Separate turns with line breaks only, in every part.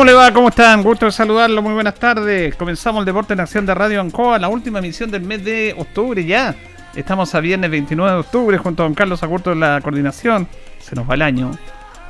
¿Cómo le va? ¿Cómo están? Gusto de saludarlo. Muy buenas tardes. Comenzamos el Deporte en Acción de Radio Ancoa, la última emisión del mes de octubre ya. Estamos a viernes 29 de octubre junto a don Carlos Agurto en la coordinación. Se nos va el año.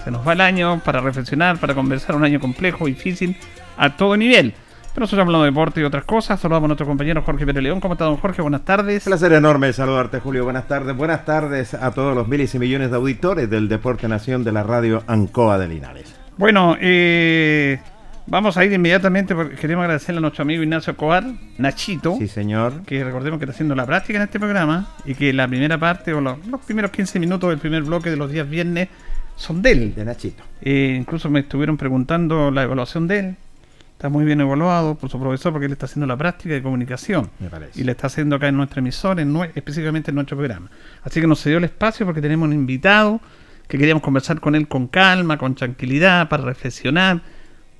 Se nos va el año para reflexionar, para conversar un año complejo, difícil, a todo nivel. Pero nosotros hablamos de deporte y otras cosas. Saludamos a nuestro compañero Jorge Pérez León. ¿Cómo está, don Jorge? Buenas tardes.
Placer enorme saludarte, Julio. Buenas tardes. Buenas tardes a todos los miles y millones de auditores del Deporte Nación de la radio Ancoa de Linares.
Bueno, eh, vamos a ir inmediatamente porque queremos agradecerle a nuestro amigo Ignacio Cobar, Nachito.
Sí, señor.
Que recordemos que está haciendo la práctica en este programa y que la primera parte o los, los primeros 15 minutos del primer bloque de los días viernes son de él.
De Nachito.
Eh, incluso me estuvieron preguntando la evaluación de él. Está muy bien evaluado por su profesor porque él está haciendo la práctica de comunicación.
Me parece.
Y le está haciendo acá en nuestro emisor, en específicamente en nuestro programa. Así que nos dio el espacio porque tenemos un invitado que queríamos conversar con él con calma, con tranquilidad, para reflexionar.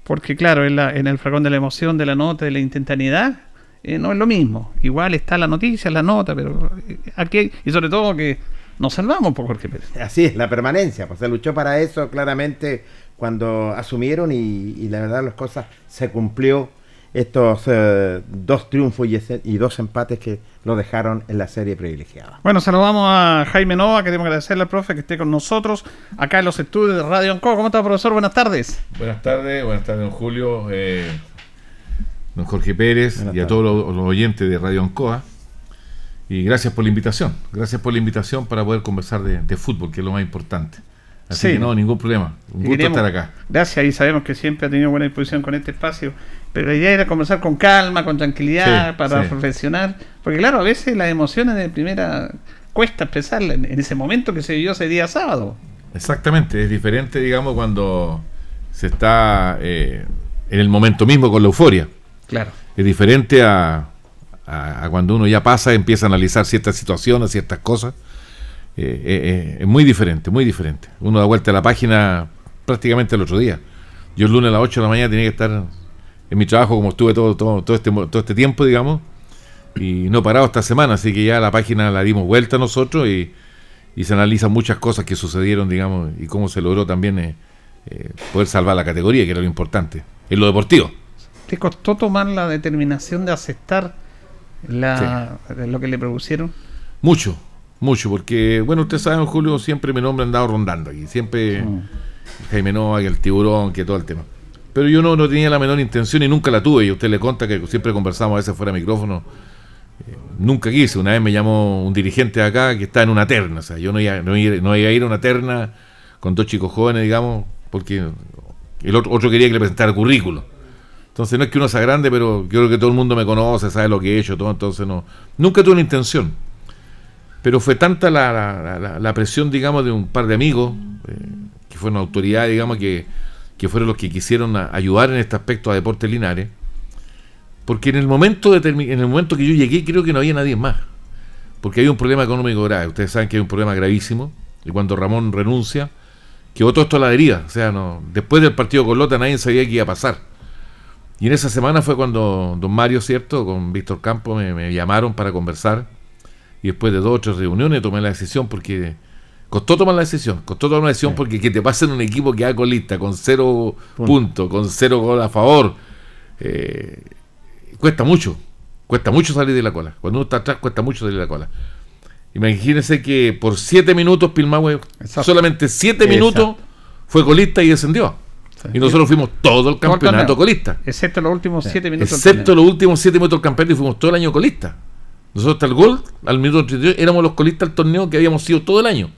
Porque claro, en, la- en el fragón de la emoción, de la nota, de la instantaneidad, eh, no es lo mismo. Igual está la noticia, la nota, pero eh, aquí, y sobre todo que nos salvamos por Jorge Pérez.
Así es, la permanencia. Pues se luchó para eso claramente cuando asumieron y la verdad las cosas se cumplió estos eh, dos triunfos y, ese- y dos empates que lo dejaron en la serie privilegiada.
Bueno, saludamos a Jaime Nova, queremos agradecerle al profe que esté con nosotros acá en los estudios de Radio Anco. ¿Cómo está, profesor? Buenas tardes.
Buenas tardes, buenas tardes, don Julio, eh, don Jorge Pérez
Buenas
y a todos los, los oyentes de Radio Ancoa. Y gracias por la invitación, gracias por la invitación para poder conversar de, de fútbol, que es lo más importante. Así
Sí.
que no, ningún problema. Un
Y
gusto
queríamos-
estar acá.
Gracias, y sabemos que siempre ha tenido buena disposición con este espacio. Pero la idea era conversar con calma, con tranquilidad,
Sí,
para
sí.
reflexionar. Porque claro, a veces las emociones de primera cuesta expresarlas en, en ese momento que se vivió ese día sábado.
Exactamente, es diferente, digamos, cuando se está eh, en el momento mismo con la euforia.
Claro.
Es diferente a, a- a cuando uno ya pasa, empieza a analizar ciertas situaciones, ciertas cosas. Eh, eh, eh, es muy diferente, muy diferente. Uno da vuelta a la página prácticamente el otro día. Yo el lunes a las 8 de la mañana tenía que estar en mi trabajo como estuve todo, todo, todo, este, todo este tiempo, digamos, y no he parado esta semana, así que ya la página la dimos vuelta nosotros y, y se analizan muchas cosas que sucedieron, digamos, y cómo se logró también eh, eh, poder salvar la categoría, que era lo importante, en lo deportivo.
¿Te costó tomar la determinación de aceptar la, lo que le propusieron?
Mucho, mucho, porque, bueno, ustedes saben, Julio, siempre mi nombre han dado rondando aquí, siempre. Jaime Nova, que el tiburón, que todo el tema. Pero yo no, no tenía la menor intención y nunca la tuve, y usted le conta que siempre conversamos a veces fuera de micrófono nunca quise. Una vez me llamó un dirigente de acá que está en una terna. O sea, yo no iba, no, iba, a ir a una terna con dos chicos jóvenes, digamos, porque el otro, otro quería que le presentara currículo. Entonces no es que uno sea grande, pero yo creo que todo el mundo me conoce, sabe lo que he hecho, todo, entonces no. Nunca tuve una intención. Pero fue tanta la, la, presión, digamos, de un par de amigos, eh, que fueron autoridades, digamos, que, que fueron los que quisieron ayudar en este aspecto a Deportes Linares, porque en el momento en el momento que yo llegué creo que no había nadie más. Porque había un problema económico grave. Ustedes saben que hay un problema gravísimo. Y cuando Ramón renuncia, quedó todo esto a la deriva. O sea, no, después del partido con Lota nadie sabía qué iba a pasar. Y en esa semana fue cuando don Mario, ¿cierto? Con Víctor Campo me, llamaron para conversar. Y después de dos o tres reuniones tomé la decisión porque costó tomar la decisión. Costó tomar la decisión porque que te pasen un equipo que haga lista con cero puntos, con cero gol a favor. Eh, cuesta mucho, cuesta mucho salir de la cola. Cuando uno está atrás, cuesta mucho salir de la cola. Imagínense que por siete minutos Pilmahue, solamente siete minutos, fue colista y descendió. Y nosotros fuimos todo el campeonato colista.
Excepto los últimos siete minutos.
Excepto los últimos siete minutos del campeonato y fuimos todo el año colista. Nosotros hasta el gol, al minuto 32, éramos los colistas del torneo que habíamos sido todo el año.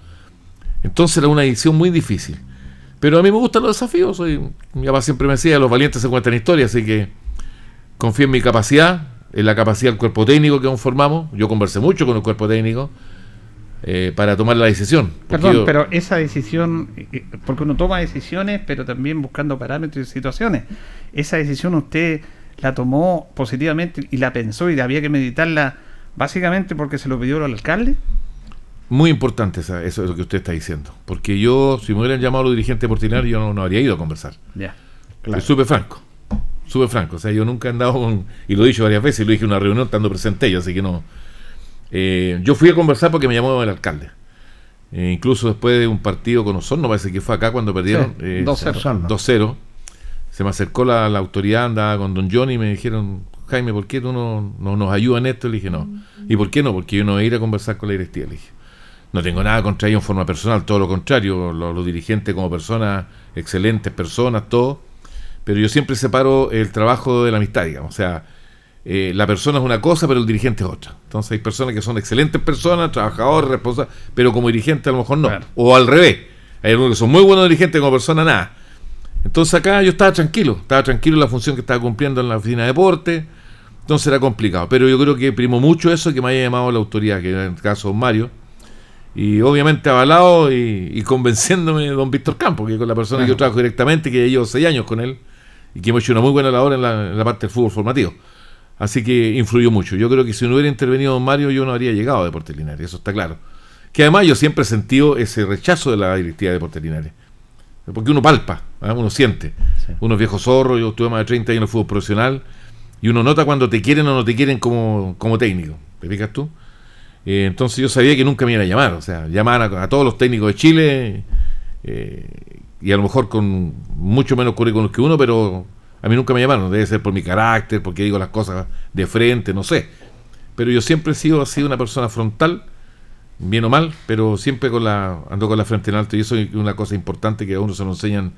Entonces era una edición muy difícil. Pero a mí me gustan los desafíos. Soy, mi papá siempre me decía, los valientes se cuentan historias, así que confío en mi capacidad, en la capacidad del cuerpo técnico que formamos. Yo conversé mucho con el cuerpo técnico eh, para tomar la decisión.
Perdón, pero esa decisión, eh, eh, porque uno toma decisiones, pero también buscando parámetros y situaciones. Esa decisión usted la tomó positivamente y la pensó y había que meditarla básicamente porque se lo pidió el alcalde.
Muy importante eso es lo que usted está diciendo. Porque yo, si me hubieran llamado a los dirigentes portinarios, yo no, habría ido a conversar. Ya. Claro. Supe franco sube franco. O sea, yo nunca he andado con. Y lo he dicho varias veces, y lo dije en una reunión estando presente yo, así que no. Eh, yo fui a conversar porque me llamó el alcalde. Eh, incluso después de un partido con Osorno, parece que fue acá cuando perdieron 2-0. Eh, se me acercó la, autoridad, andaba con Don Johnny y me dijeron, Jaime, ¿por qué tú no, nos ayudas en esto? Le dije, no. ¿Y por qué no? Porque yo no voy a ir a conversar con la directiva. Le dije, no tengo nada contra ellos en forma personal, todo lo contrario. Los, los dirigentes como personas, excelentes personas, todo pero yo siempre separo el trabajo de la amistad, digamos. O sea, eh, la persona es una cosa, pero el dirigente es otra. Entonces hay personas que son excelentes personas, trabajadores, responsables, pero como dirigente a lo mejor no. O al revés. Hay algunos que son muy buenos dirigentes como persona nada. Entonces acá yo estaba tranquilo, estaba tranquilo en la función que estaba cumpliendo en la oficina de deporte. Entonces era complicado. Pero yo creo que primo mucho eso que me haya llamado la autoridad, que en el caso Mario. Y obviamente avalado y, convenciéndome de don Víctor Campos, que con la persona que yo trabajo directamente, que llevo seis años con él y que hemos hecho una muy buena labor en la, parte del fútbol formativo. Así que influyó mucho. Yo creo que si no hubiera intervenido Don Mario, yo no habría llegado a Deportes Linares, eso está claro. Que además yo siempre he sentido ese rechazo de la directiva de Deportes Linares. Porque uno palpa, ¿ah? uno siente. Uno es viejo zorro, yo estuve más de 30 años en el fútbol profesional, y uno nota cuando te quieren o no te quieren como, como técnico. ¿Me fijas tú? Eh, entonces yo sabía que nunca me iban a llamar. O sea, llamaban a, todos los técnicos de Chile. Eh, y a lo mejor con mucho menos currículum que uno, pero a mí nunca me llamaron. Debe ser por mi carácter, porque digo las cosas de frente, no sé. Pero yo siempre he sido, sido una persona frontal, bien o mal, pero siempre con la ando con la frente en alto. Y eso es una cosa importante que a uno se lo enseñan,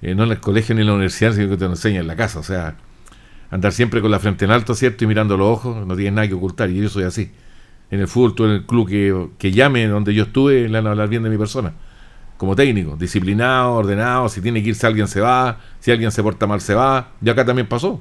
eh, no en el colegio ni en la universidad, sino que te lo enseñan en la casa. O sea, andar siempre con la frente en alto, ¿cierto? Y mirando los ojos, no tienes nada que ocultar. Y yo soy así. En el fútbol, tú en el club que, que llame, donde yo estuve, le van a hablar bien de mi persona como técnico, disciplinado, ordenado, si tiene que irse alguien se va, si alguien se porta mal se va, y acá también pasó.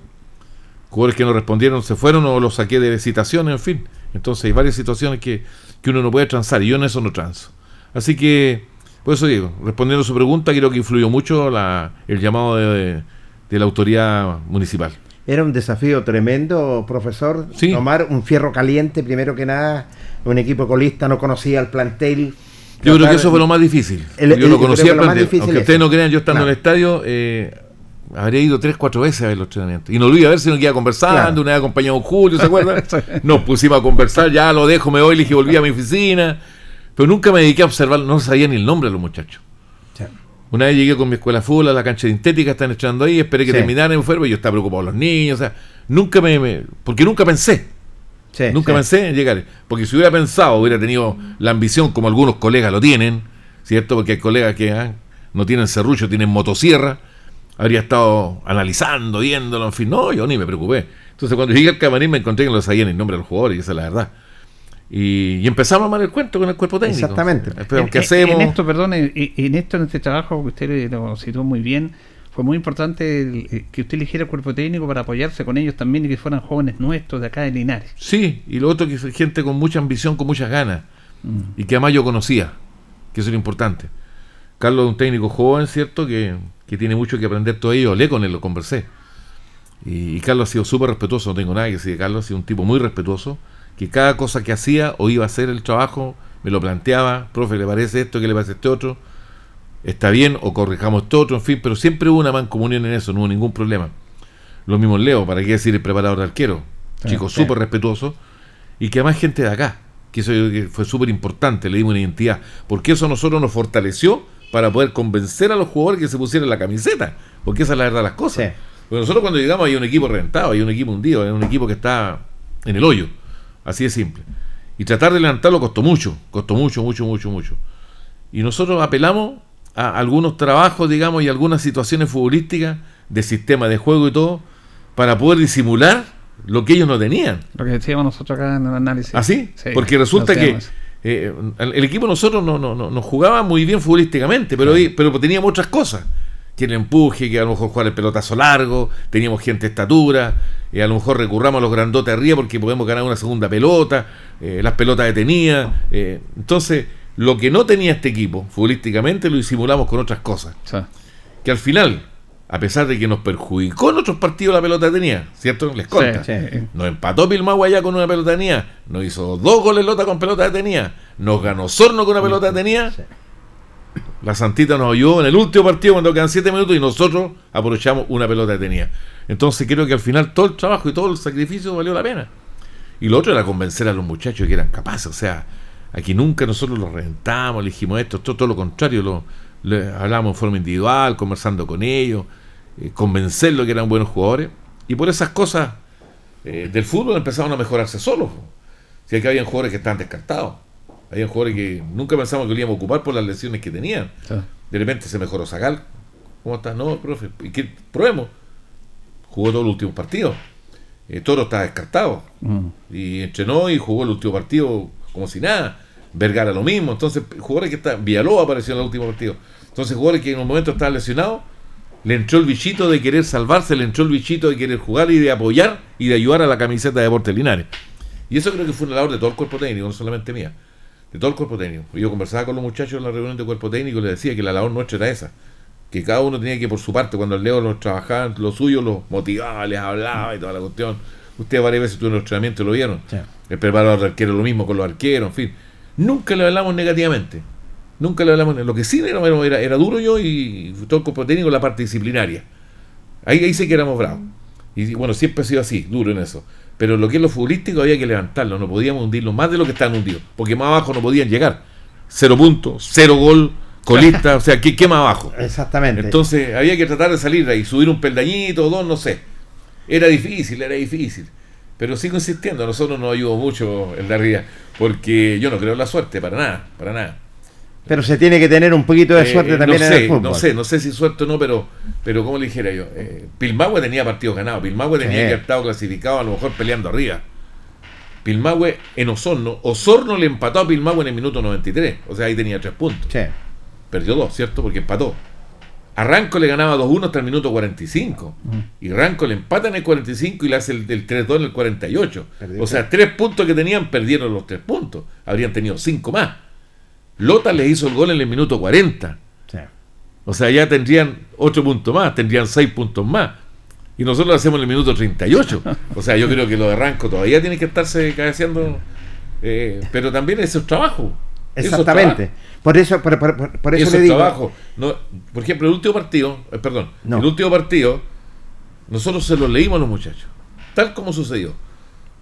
Jugadores que no respondieron se fueron o los saqué de citación, en fin. Entonces hay varias situaciones que, uno no puede transar y yo en eso no transo. Así que, por eso digo, respondiendo a su pregunta, creo que influyó mucho la, el llamado de, la autoridad municipal.
Era un desafío tremendo, profesor, tomar un fierro caliente, primero que nada, un equipo colista no conocía el plantel,
yo creo que eso fue lo más difícil. yo lo conocía Aunque ustedes no crean, yo estando en el estadio, eh, habría ido tres, cuatro veces a ver los entrenamientos. Y no lo iba a ver, sino que iba conversando, una vez acompañado Julio, ¿se acuerdan? Nos pusimos a conversar, ya lo dejo, me voy, le dije, volví a mi oficina. Pero nunca me dediqué a observar, no sabía ni el nombre de los muchachos. Una vez llegué con mi escuela fútbol a la cancha de sintética, están echando ahí, esperé que
Sí.
terminaran, y yo estaba preocupado por los niños, o sea, nunca me, me- porque nunca pensé,
Sí,
nunca
sí.
pensé en llegar, porque si hubiera pensado, hubiera tenido la ambición como algunos colegas lo tienen, ¿cierto? Porque hay colegas que ah, no tienen serrucho, tienen motosierra, habría estado analizando, viéndolo, en fin, no, yo ni me preocupé. Entonces cuando llegué al camarín me encontré que no sabían el nombre de los jugadores, y esa es la verdad. Y, y empezamos a armar el cuento con el cuerpo técnico.
Exactamente.
Pero,
En-
¿Qué
en-
hacemos?
En esto, perdón, en, en esto, en este trabajo que usted lo citó muy bien, fue muy importante el- eh, que usted eligiera el cuerpo técnico para apoyarse con ellos también y que fueran jóvenes nuestros de acá de Linares.
Sí, y lo otro que es gente con mucha ambición, con muchas ganas,
Mm.
y que además yo conocía, que eso es lo importante. Carlos es un técnico joven, ¿cierto? Que, que tiene mucho que aprender todavía, yo hablé con él, lo conversé. Y, y Carlos ha sido súper respetuoso, no tengo nada que decir de Carlos, ha sido un tipo muy respetuoso, que cada cosa que hacía o iba a hacer el trabajo, me lo planteaba, profe, ¿le parece esto? ¿Qué le parece este otro? Está bien, o corrijamos esto otro, en fin, pero siempre hubo una mancomunión en eso, no hubo ningún problema. Lo mismo Leo, ¿para qué decir el preparador de arquero?
Sí,
Chico
sí.
súper respetuoso, y que además gente de acá, que eso que fue súper importante, le dimos una identidad, porque eso a nosotros nos fortaleció para poder convencer a los jugadores que se pusieran la camiseta, porque esa es la verdad de las cosas.
Sí.
Porque nosotros cuando llegamos hay un equipo reventado, hay un equipo hundido, hay un equipo que está en el hoyo, así de simple. Y tratar de levantarlo costó mucho, costó mucho, mucho, mucho, mucho. Y nosotros apelamos a algunos trabajos, digamos, y algunas situaciones futbolísticas de sistema de juego y todo, para poder disimular lo que ellos no tenían.
Lo que decíamos nosotros acá en el análisis.
¿Así?
Sí,
Porque resulta que eh, el, el equipo nosotros no, no, no, no jugaba muy bien futbolísticamente, pero, ahí- pero teníamos otras cosas. Que el empuje, que a lo mejor jugar el pelotazo largo, teníamos gente de estatura, eh, a lo mejor recurramos a los grandotes arriba porque podemos ganar una segunda pelota, eh, las pelotas detenidas. eh, entonces, lo que no tenía este equipo futbolísticamente lo disimulamos con otras cosas que al final, a pesar de que nos perjudicó en otros partidos la pelota tenía, ¿cierto? Les conta.
Sí, sí.
Nos empató Pilmagua allá con una pelota tenía, nos hizo dos goles Lota con pelota tenía, nos ganó Sorno con una pelota tenía.
Sí.
La Santita nos ayudó en el último partido cuando quedan siete minutos y nosotros aprovechamos una pelota tenía. Entonces creo que al final todo el trabajo y todo el sacrificio valió la pena. Y lo otro era convencer a los muchachos que eran capaces. O sea, aquí nunca nosotros los reventamos, le dijimos esto, todo, todo lo contrario. Lo, le hablamos en forma individual, conversando con ellos, eh, convencerlos que eran buenos jugadores. Y por esas cosas eh, del fútbol empezaron a mejorarse solos. Si aquí habían jugadores que estaban descartados. Habían jugadores que nunca pensamos que lo íbamos a ocupar por las lesiones que tenían. De repente se mejoró Zagal. ¿Cómo estás? No, profe. ¿Y qué? Probemos. Jugó todos los últimos partidos. Eh, Toro está descartado.
mm.
Y entrenó y jugó el último partido como si nada. Vergara lo mismo. Entonces, jugadores que están. Villalobos apareció en el último partido. Entonces, jugadores que en un momento estaban lesionados. Le entró el bichito de querer salvarse, le entró el bichito de querer jugar y de apoyar y de ayudar a la camiseta de Deportes Linares. Y eso creo que fue una labor de todo el cuerpo técnico, no solamente mía. De todo el cuerpo técnico. Yo conversaba con los muchachos en la reunión de cuerpo técnico y les decía que la labor nuestra era esa. Que cada uno tenía que por su parte, cuando el Leo los trabajaba, lo suyo los motivaba, les hablaba y toda la cuestión. Ustedes varias veces tuvieron entrenamiento y lo vieron.
Sí.
El preparador de arquero lo mismo con los arqueros, en fin. Nunca le hablamos negativamente. Nunca le hablamos. Lo que sí era, era, era duro yo y todo el cuerpo técnico la parte disciplinaria. Ahí, ahí sí que éramos bravos. Y bueno, siempre ha sido así, duro en eso. Pero lo que es lo futbolístico había que levantarlo, no podíamos hundirlo más de lo que estaban hundidos, porque más abajo no podían llegar. Cero puntos, cero gol, colista, o sea, ¿qué, qué más abajo?
Exactamente.
Entonces había que tratar de salir de ahí, subir un peldañito o dos, no sé. Era difícil, era difícil. Pero sigo insistiendo, a nosotros nos ayudó mucho el de arriba, porque yo no creo en la suerte, para nada, para nada.
Pero se tiene que tener un poquito de
Eh,
suerte también
no
en
sé,
el fútbol.
No sé, no sé si suerte o no, pero, pero como le dijera yo, eh, Pilmahue tenía partidos ganados, Pilmahue tenía
Sí.
que haber estado clasificado a lo mejor peleando arriba. Pilmahue en Osorno, Osorno le empató a Pilmahue en el minuto 93, o sea, ahí tenía tres puntos.
Sí.
Perdió dos, ¿cierto? Porque empató. A Ranco le ganaba 2-1 hasta el minuto 45. Y Ranco le empata en el 45 y le hace el, el 3-2 en el 48.
Perdió.
O sea, tres puntos que tenían, perdieron los tres puntos. Habrían tenido cinco más. Lota les hizo el gol en el minuto 40.
sí.
O sea, ya tendrían ocho puntos más, tendrían seis puntos más. Y nosotros lo hacemos en el minuto 38. O sea, yo creo que lo de Ranco todavía tiene que estarse cabeceando. eh, pero también eso es trabajo. Eso
Exactamente. Por eso, por, por- por- por eso,
eso
le digo.
trabajo. No, por ejemplo, el último partido, eh, perdón,
No.
el último partido, nosotros se lo leímos a los muchachos, tal como sucedió.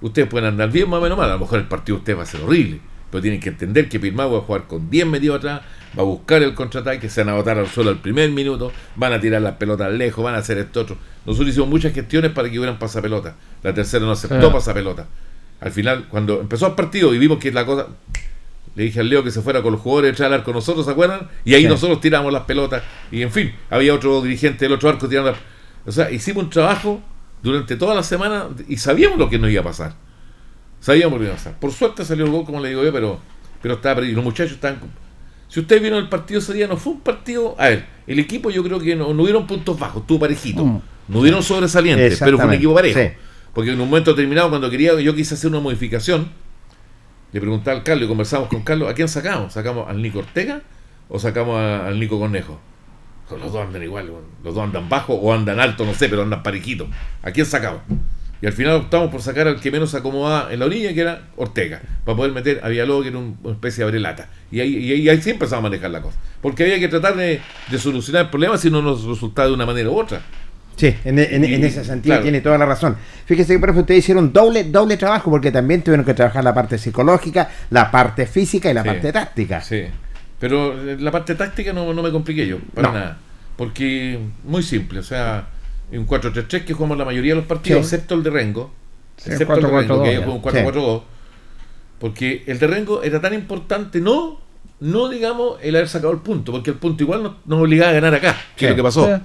Ustedes pueden andar bien, más o menos mal, a lo mejor el partido de ustedes va a ser horrible, pero tienen que entender que Pirmao va a jugar con 10 metidos atrás, va a buscar el contraataque, se van a botar al suelo al primer minuto, van a tirar las pelotas lejos, van a hacer esto otro. Nosotros hicimos muchas gestiones para que hubieran pasapelotas. La tercera no aceptó
Sí.
pasapelota. Al final, cuando empezó el partido y vimos que la cosa. Le dije al Leo que se fuera con los jugadores detrás del arco nosotros, ¿se acuerdan? Y ahí
Sí.
nosotros tiramos las pelotas. Y en fin, había otro dirigente del otro arco tirando. la- O sea, hicimos un trabajo durante toda la semana y sabíamos lo que nos iba a pasar. Sabíamos lo que iba a pasar. Por suerte salió el gol, como le digo yo, pero, pero estaba perdido. Los muchachos estaban. Si ustedes vieron el partido ese día, no fue un partido. A ver, el equipo yo creo que no, no hubieron puntos bajos, estuvo parejito.
Mm.
No hubieron sobresalientes, pero fue un equipo parejo.
sí.
Porque en un momento determinado, cuando quería, yo quise hacer una modificación, le preguntaba al Carlos y conversamos con Carlos, ¿a quién sacamos? ¿Sacamos al Nico Ortega o sacamos a- al Nico Cornejo? Los dos andan igual, los dos andan bajo o andan alto, no sé, pero andan parejitos. ¿A quién sacamos? Y al final optamos por sacar al que menos se acomodaba en la orilla, que era Ortega, para poder meter a Villalobos, que era un- una especie de abrelata. Y ahí, y ahí, ahí sí empezamos a manejar la cosa. Porque había que tratar de, de solucionar el problema si no nos resultaba de una manera u otra.
Sí, en, en- en
Y,
ese sentido
claro.
tiene toda la razón. Fíjese que, profe, ustedes hicieron doble, doble trabajo porque también tuvieron que trabajar la parte psicológica, la parte física y la
Sí.
parte táctica.
Sí. Pero eh, la parte táctica no, no me compliqué yo, para
No.
nada. Porque muy simple, o sea, en 4-3-3 que jugamos la mayoría de los partidos,
Sí.
excepto el de Rengo.
Sí,
excepto el de
4-4-2
Rengo, que ahí
ya.
jugó un 4-4-2. Porque el de Rengo era tan importante, no, no digamos el haber sacado el punto, porque el punto igual nos, nos obligaba a ganar acá, que es lo que pasó.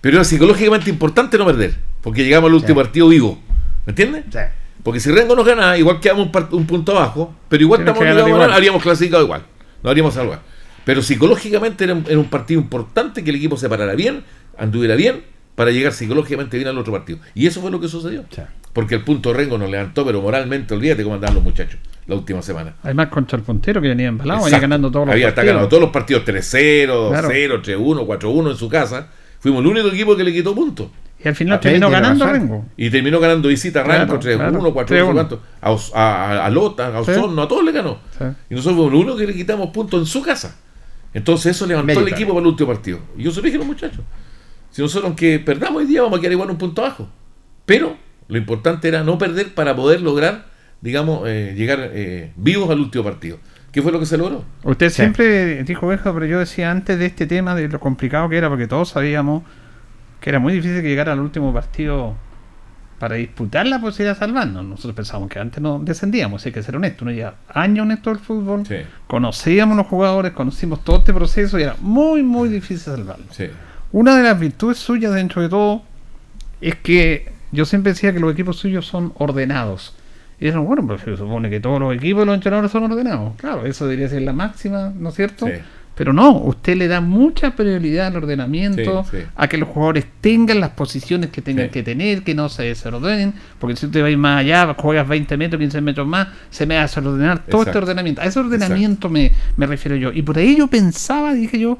Pero era psicológicamente importante no perder, porque llegamos al último
Sí.
partido vivo. ¿Me entiendes?
Sí.
Porque si Rengo nos gana, igual quedamos un, par- un punto abajo, pero igual
Tienes
estamos obligados a ganar,
igual.
habríamos clasificado igual. No habríamos salvado. Pero psicológicamente era, un- era un partido importante que el equipo se parara bien, anduviera bien, para llegar psicológicamente bien al otro partido. Y eso fue lo que sucedió.
Sí.
Porque el punto Rengo nos levantó, pero moralmente, olvídate cómo andaban los muchachos la última semana.
Además, contra el puntero que venía embalado, venía ganando todos los
Había
partidos.
ganando todos los partidos 3-0,
Claro.
2-0, 3-1, 4-1 en su casa. Fuimos el único equipo que le quitó puntos.
Y al final
Ah,
terminó ganando. Rengo.
Y terminó ganando visita a
Claro,
3-1,
claro.
4-1,
3-1.
¿cuánto? A, a, Lota, a
Sí.
Osorno, a todos le ganó.
Sí.
Y nosotros fuimos los únicos que le quitamos puntos en su casa. Entonces eso levantó el equipo para el último partido. Y yo se lo dije a los muchachos. Si nosotros aunque perdamos hoy día vamos a quedar igual un punto abajo. Pero lo importante era no perder para poder lograr, digamos, eh, llegar eh, vivos al último partido. ¿Qué fue lo que se logró?
Usted
Sí.
siempre dijo Benja, pero yo decía antes de este tema de lo complicado que era, porque todos sabíamos que era muy difícil que llegara al último partido para disputar la posibilidad de salvarnos. Nosotros pensábamos que antes no descendíamos, hay que ser honesto, uno lleva años en esto del fútbol,
Sí,
conocíamos los jugadores, conocimos todo este proceso y era muy, muy difícil salvarnos.
sí.
Una de las virtudes suyas dentro de todo es que yo siempre decía que los equipos suyos son ordenados. Y dijeron, bueno, pero se supone que todos los equipos de los entrenadores son ordenados. Claro, eso debería ser la máxima, ¿no es cierto?
Sí.
Pero no, usted le da mucha prioridad al ordenamiento,
Sí, sí.
a que los jugadores tengan las posiciones que tengan
Sí.
que tener, que no se desordenen, porque si usted va a ir más allá, juegas 20 metros, 15 metros más, se me va a desordenar todo este ordenamiento. A ese ordenamiento me, me refiero yo. Y por ahí yo pensaba, dije yo,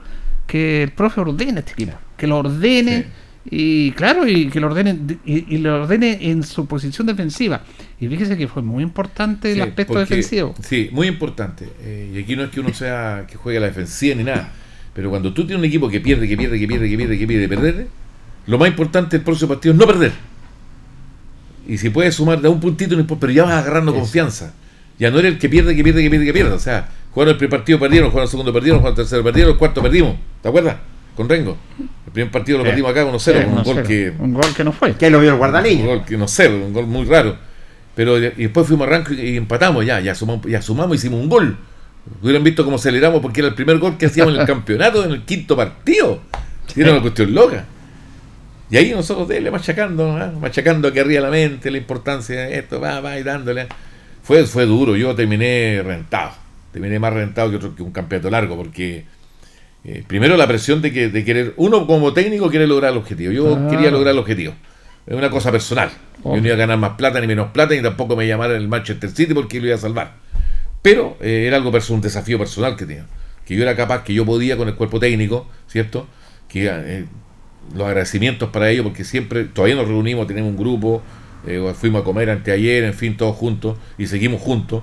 que el profe ordene este equipo, que lo ordene. Y claro, y que lo ordene y, y lo ordene en su posición defensiva. Y fíjese que fue muy importante el
Sí,
aspecto
porque-
defensivo.
Sí, muy importante. Eh, y aquí no es que uno sea que juegue a la defensiva ni nada. Pero cuando tú tienes un equipo que pierde, que pierde, que pierde, que pierde, que pierde, perder, lo más importante del próximo partido es no perder. Y si puedes sumar de un puntito, pero ya vas agarrando
Eso.
confianza. Ya no eres el que pierde, que pierde, que pierde, que pierde. O sea, jugaron el primer partido, perdieron, jugaron el segundo, perdieron, jugaron el tercero, perdieron, el cuarto, perdimos. ¿Te acuerdas? Con Rengo. El primer partido lo
Sí.
perdimos acá 1-0,
Sí,
con un
1-0.
gol que
Un gol que no fue.
Que lo vio el
un
guardalillo.
gol que no sé, un gol muy raro. Pero y después fuimos a arranco y, empatamos ya, ya sumamos, ya sumamos, hicimos un gol. Hubieran visto cómo aceleramos porque era el primer gol que hacíamos en el campeonato en el quinto partido. Era una cuestión loca. Y ahí nosotros dele machacando, ¿ah? machacando que arriba la mente, la importancia de esto, va, va y dándole. Fue, fue duro, yo terminé rentado. Terminé más rentado que, otro, que un campeonato largo porque eh, primero la presión de que de querer, uno como técnico quiere lograr el objetivo. Yo quería lograr el objetivo. Es una cosa personal. Yo no iba a ganar más plata ni menos plata, ni tampoco me llamaran el Manchester City porque lo iba a salvar. Pero eh, era algo personal, un desafío personal que tenía. Que yo era capaz, que yo podía con el cuerpo técnico, ¿cierto? Que eh, los agradecimientos para ellos, porque siempre, todavía nos reunimos, tenemos un grupo, eh, fuimos a comer anteayer, en fin, todos juntos, y seguimos juntos.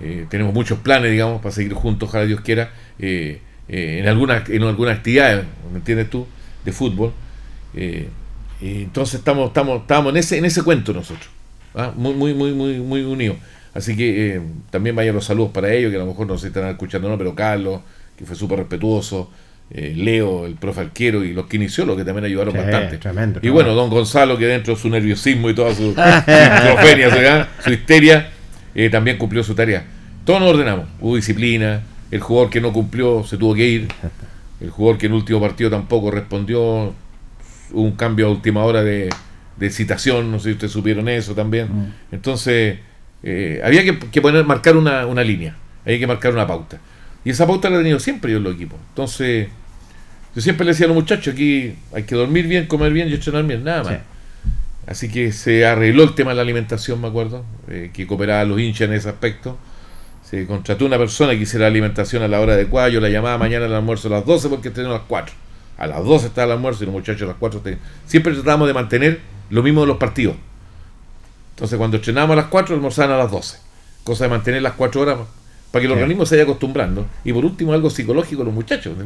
Eh, tenemos muchos planes, digamos, para seguir juntos, ojalá Dios quiera, eh, eh, en algunas en algunas actividades, ¿me entiendes tú? De fútbol. Eh, y entonces estamos, estamos, estamos en ese, en ese cuento nosotros, ¿ah? muy, muy, muy, muy, muy unidos. Así que eh, también vayan los saludos para ellos, que a lo mejor no se están escuchando, no, pero Carlos, que fue súper respetuoso, eh, Leo, el profe arquero y los kinesiólogos que también ayudaron
Sí,
bastante.
tremendo,
y bueno, don Gonzalo, que dentro de su nerviosismo y toda su su, su histeria, eh, también cumplió su tarea. Todos nos ordenamos, hubo disciplina, el jugador que no cumplió se tuvo que ir, el jugador que en el último partido tampoco respondió, hubo un cambio a última hora de, de citación, no sé si ustedes supieron eso también. Entonces, eh, había que, que poner, marcar una, una línea, había que marcar una pauta. Y esa pauta la he tenido siempre yo en los equipos. Entonces, yo siempre le decía a los muchachos, aquí hay que dormir bien, comer bien y entrenar bien, nada más.
Sí.
Así que se arregló el tema de la alimentación, me acuerdo, eh, que cooperaba a los hinchas en ese aspecto. Se contrató una persona que hiciera la alimentación a la hora adecuada. Yo la llamaba mañana al almuerzo a las 12 porque tenemos a las 4. A las 12 estaba el almuerzo y los muchachos a las 4. te- Siempre tratábamos de mantener lo mismo de los partidos. Entonces, cuando entrenábamos a las 4, almorzaban a las 12. Cosa de mantener las 4 horas para que el
Sí.
organismo se vaya acostumbrando. Y por último, algo psicológico los muchachos.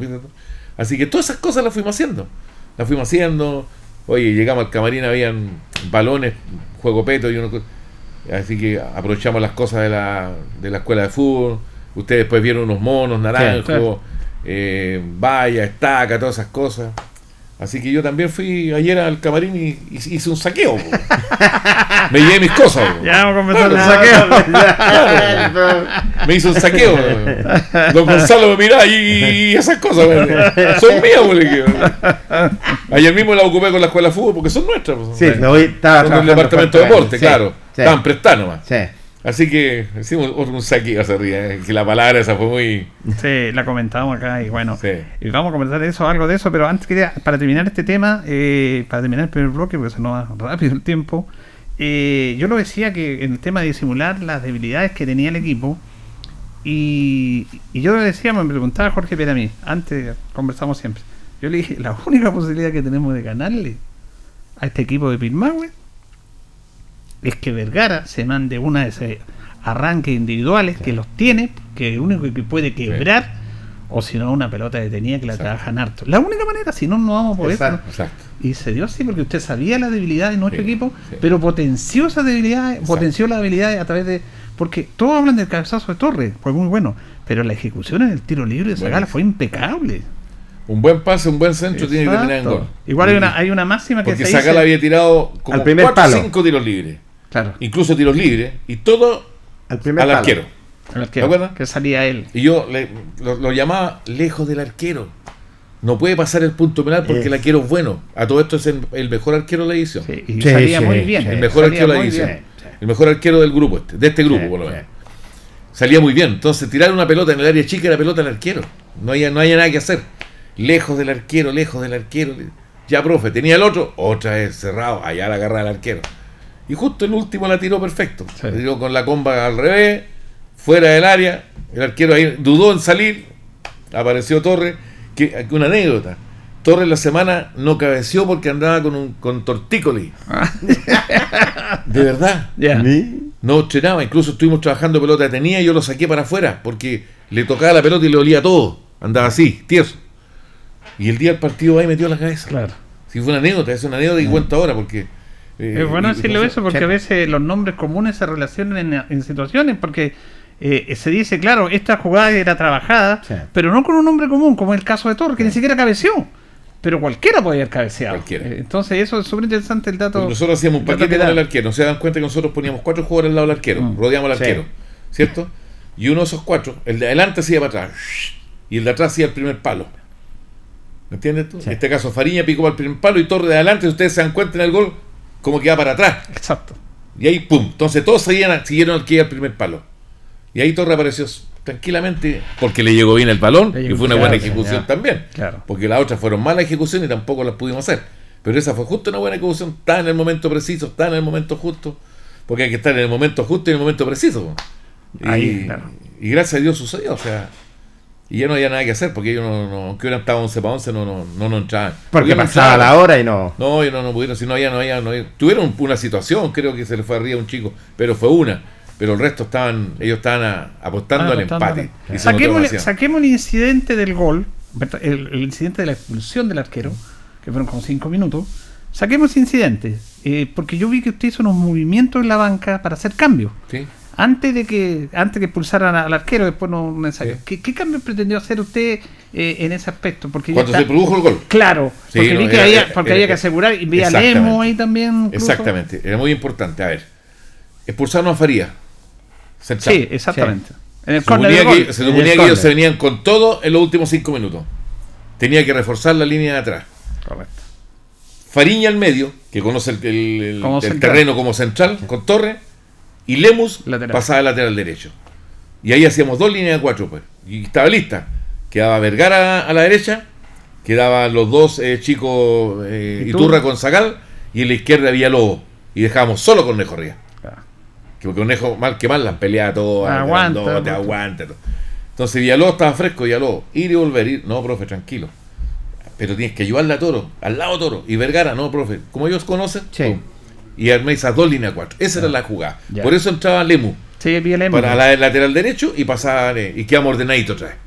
Así que todas esas cosas las fuimos haciendo. Las fuimos haciendo. Oye, llegamos al camarín, habían balones, juego peto y uno. Así que aprovechamos las cosas de la, de la escuela de fútbol. Ustedes después vieron unos monos, naranjos,
claro.
eh, valla, estaca, todas esas cosas. Así que yo también fui ayer al camarín y, y hice un saqueo. Me llevé mis cosas. po.
Ya vamos a comenzar el saqueo.
Me hizo un saqueo. Don Gonzalo me miraba y, esas cosas. Son mías. Ayer mismo la ocupé con la escuela de fútbol porque son nuestras.
Sí, hoy estaba
Son del departamento de deporte,
Sí,
claro.
sí,
Estaban prestados nomás.
sí.
Así que hicimos otro- un saqueo, eh, Que la palabra esa fue muy.
Sí, la comentamos acá y bueno,
Sí.
y vamos a comentar eso, algo de eso, pero antes quería, para terminar este tema, eh, para terminar el primer bloque, porque se nos va rápido el tiempo, eh, yo lo decía que en el tema de disimular las debilidades que tenía el equipo, y, y yo lo decía, me preguntaba Jorge Pérez a mí, antes conversamos siempre, yo le dije, la única posibilidad que tenemos de ganarle a este equipo de Pilmahue es que Vergara se mande una de esos arranques individuales que los tiene, que el único que puede quebrar, o si no, una pelota detenida que la
Exacto.
trabajan harto. La única manera, si no, no vamos.
Exacto.
Exacto.
Y se dio así porque usted sabía la debilidad de nuestro
Sí,
equipo,
sí.
pero potenció esas debilidades, potenció las habilidades a través de. Porque todos hablan del cabezazo de Torres, fue muy bueno, pero la ejecución en el tiro libre de Zagala fue impecable.
Un buen pase, un buen centro tiene que terminar en gol.
Igual hay una, hay una máxima que
Porque
se
Zagal
dice.
había tirado como
Al primer
4 o
palo.
5 tiros libres.
Claro,
Incluso tiros libres. Y todo
Al primer
al arquero. ¿Te acuerdas?
que salía él.
Y yo le- lo, lo llamaba lejos del arquero. No puede pasar el punto penal porque
Es-
el arquero es bueno. A todo esto es el, el mejor arquero de la edición.
Sí, y
Sí,
salía
sí,
muy bien.
sí.
El mejor
salía
arquero de la edición.
bien.
Sí, sí.
El mejor arquero del grupo este, de este grupo,
Sí,
por lo
sí.
menos. Salía muy bien. Entonces, tirar una pelota en el área chica era pelota al arquero. No había, no había nada que hacer. Lejos del arquero, lejos del arquero. Ya, profe, tenía el otro, otra vez cerrado. Allá la agarra el arquero. Y justo el último la tiró perfecto.
Sí.
La tiró con la comba al revés, fuera del área. El arquero ahí dudó en salir. Apareció Torres. Que, una anécdota. Torres la semana no cabeció porque andaba con un con tortícoli. De verdad.
¿Sí?
No entrenaba, incluso estuvimos trabajando pelota detenida y yo lo saqué para afuera porque le tocaba la pelota y le olía todo. Andaba así, tieso. Y el día del partido ahí metió la cabeza.
Claro.
Si fue una anécdota, es una anécdota y cuento ahora porque. Eh,
Es bueno decirlo eso porque a veces los nombres comunes se relacionan en, en situaciones porque eh, se dice, claro, esta jugada era trabajada,
Sí.
pero no con un nombre común, como es el caso de Torres, que ni siquiera cabeció. Pero cualquiera podía haber cabeceado.
Cualquiera.
Eh, Entonces eso es súper interesante el dato.
Porque nosotros hacíamos un paquete
que
con el arquero. No se dan cuenta que nosotros poníamos cuatro jugadores al lado del arquero.
Mm.
Rodeamos al
Sí.
arquero. ¿Cierto? Y uno de esos cuatro, el de adelante se iba para atrás. Y el de atrás hacía el primer palo. ¿Me entiendes tú? En este caso, Fariña picó para el primer palo y Torre de adelante, si ustedes se dan cuenta en el gol, como que va para atrás.
Exacto.
Y ahí, pum. Entonces todos seguían, siguieron al que iba al primer palo. Y ahí Torre apareció tranquilamente porque le llegó bien el balón y fue una
claro,
buena ejecución
ya.
también.
Claro.
Porque las otras fueron malas ejecuciones y tampoco las pudimos hacer. Pero esa fue justo una buena ejecución. Está en el momento preciso, está en el momento justo. Porque hay que estar en el momento justo y en el momento preciso. Y,
Ahí, claro.
y gracias a Dios sucedió. O sea, y ya no había nada que hacer porque ellos no, no aunque hubieran estado 11 para 11, no, no, no, no entraban.
Porque
no
pasaba
entraban.
la hora y no.
No, ellos no, no pudieron, si no había, no había, no había- Tuvieron una situación, creo que se le fue arriba a un chico, pero fue una. Pero el resto estaban, ellos estaban a- apostando
Ah,
al empate.
Saquemos, el incidente del gol, el, el incidente de la expulsión del arquero, que fueron como cinco minutos. Saquemos ese incidente, eh, porque yo vi que usted hizo unos movimientos en la banca para hacer cambios.
¿Sí?
Antes de que antes que expulsaran al arquero, después no un ensayo. ¿Qué, ¿Qué cambios pretendió hacer usted eh, en ese aspecto? Porque
Cuando
está-
se produjo el gol.
Claro,
Sí,
porque
no,
vi que
era-
había, porque
era-
había que asegurar y vi a
Exactamente.
Lemo ahí también. incluso.
Exactamente, era muy importante. A ver, expulsaron a Faría. central.
Sí, exactamente. En el
Se suponía, que, se
el
suponía que ellos se venían con todo en los últimos cinco minutos. Tenía que reforzar la línea de atrás.
Correcto.
Fariña al medio, que conoce el, el- el-
Como
el
central.
terreno como central, con Torre, y Lemus
Lateral.
pasaba al lateral derecho. Y ahí hacíamos dos líneas de cuatro, pues. Y estaba lista. Quedaba Vergara a la derecha, quedaban los dos eh, chicos eh,
Iturra.
Iturra con Zagal, y en la izquierda había Lobo. Y dejábamos solo Cornejo arriba.
Claro.
Que Cornejo, mal que mal, las peleaba todo,
Aguanta,
te
aguanta.
todo. Entonces Villalobos estaba fresco, Villalobos, ir y volver, ir. No, profe, tranquilo. Pero tienes que ayudarle a Toro, al lado Toro. Y Vergara, no, profe. Como ellos conocen,
Sí.
Y armé esas dos líneas cuatro. Esa era la jugada.
Ya.
Por eso entraba Lemu
Sí, vi a Lemo.
para la del lateral derecho y pasaba eh, y quedamos ordenaditos otra vez.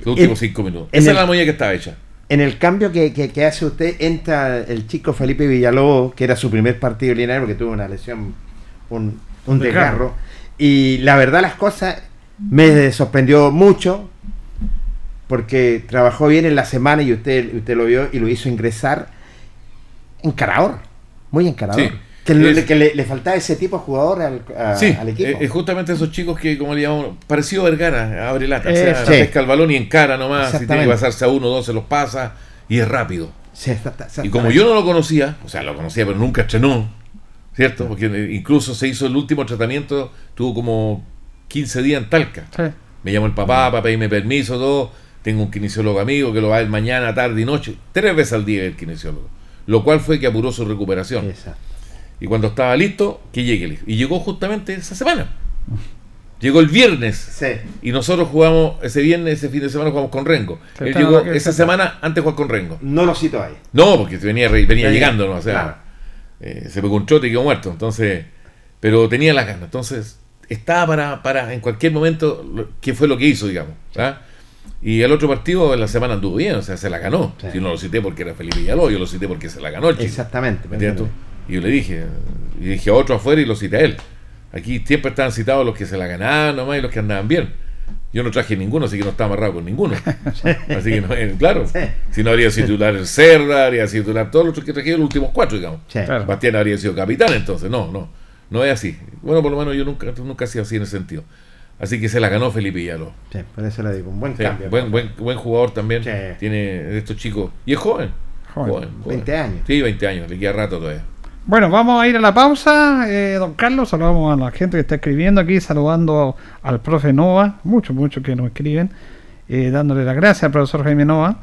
Los últimos
En-
cinco minutos. Esa
el-
era la movida que estaba hecha.
En el cambio que, que- que hace usted, entra el chico Felipe Villalobos, que era su primer partido lineal porque tuvo una lesión, un, un
Desgarro.
desgarro. Y la verdad las cosas me sorprendió mucho porque trabajó bien en la semana y usted, usted lo vio y lo hizo ingresar encarador, muy encarador.
Sí.
Que, le,
Es-
que le- le faltaba ese tipo de jugador al, a-
Sí,
al equipo.
eh, eh, justamente esos chicos que, como le llamamos, parecido a Vergara, abre lata, o sea,
Eh,
sí.
pesca el balón y encara nomás, si tiene que pasarse a uno o dos se los pasa y es rápido.
Sí,
Y como yo no lo conocía, o sea, lo conocía pero nunca entrenó, ¿cierto? Porque eh, incluso se hizo el último tratamiento, tuvo como 15 días en Talca.
Sí.
Me llamó el papá para pedirme permiso, todo. Tengo un kinesiólogo amigo que lo va a ver mañana, tarde y noche, tres veces al día el kinesiólogo. Lo cual fue que apuró su recuperación.
Exacto.
Y cuando estaba listo, que llegue. Y llegó justamente esa semana. Llegó el viernes.
Sí.
Y nosotros jugamos ese viernes, ese fin de semana jugamos con Rengo. Él llegó
que-
esa semana antes de jugar con Rengo.
No lo cito ahí.
No, porque venía, venía llegando, ¿no? O sea,
claro.
eh, se pegó un chote y quedó muerto. Entonces, pero tenía las ganas. Entonces, estaba para, para en cualquier momento, ¿qué fue lo que hizo, digamos? ¿ah? Y el otro partido en la semana anduvo bien, o sea, se la ganó.
Sí.
Yo no lo cité porque era Felipe Villalobos, yo lo cité porque se la ganó el chico.
Exactamente.
¿Me entiendes tú? Y yo le dije, y dije a otro afuera y lo cité a él. Aquí siempre estaban citados los que se la ganaban nomás y los que andaban bien. Yo no traje ninguno, así que no estaba amarrado con ninguno. Así que, no, eh, claro,
Sí.
si no habría sido titular el Cerda, habría sido titular todos los otros que trajeron los últimos cuatro, digamos.
Sí.
Claro.
Bastián habría sido capitán, entonces, no, no, no es así. Bueno, por lo menos yo nunca, nunca he sido así en ese sentido. Así que se la ganó Felipe Villalobos.
Sí, por eso le digo, un buen
Sí,
cambio.
buen, buen, buen jugador también.
Sí.
Tiene de estos chicos. Y es joven.
Joven.
20 años.
Sí, 20 años, le queda rato todavía.
Bueno, vamos a ir a la pausa, eh, don Carlos. Saludamos a la gente que está escribiendo aquí, saludando al profe Nova, muchos, muchos que nos escriben, eh, dándole las gracias al profesor Jaime Nova.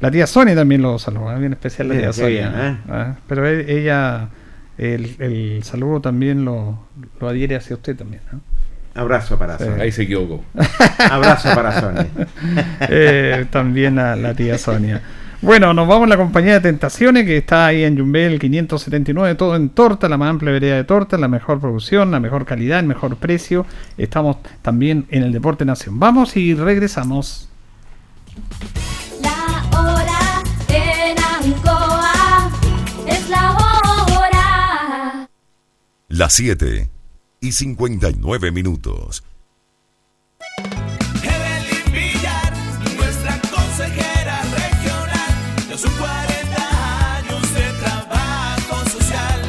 La tía Sonia también lo saluda, bien especial la tía Sonia.
bien, ¿eh?
Ah, pero e- ella, el, el saludo también lo, lo adhiere hacia usted también. ¿no?
Abrazo para
Sí.
Sonia.
Ahí se equivocó.
Abrazo para Sonia.
Eh, también a la tía Sonia. Bueno, nos vamos a la compañía de Tentaciones que está ahí en Yumbel 579, todo en torta, la más amplia variedad de torta, la mejor producción, la mejor calidad, el mejor precio. Estamos también en el Deporte Nación. Vamos y regresamos.
La hora en Ancoa es la hora.
Las 7 y 59 minutos.
Evelyn Villar, nuestra consejera regional, de sus 40 años de trabajo social.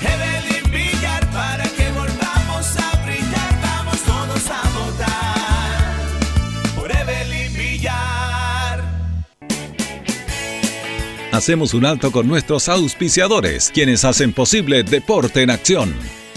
Evelyn Villar, para que volvamos a brillar, vamos todos a votar por Evelyn Villar.
Hacemos un alto con nuestros auspiciadores, quienes hacen posible Deporte en Acción.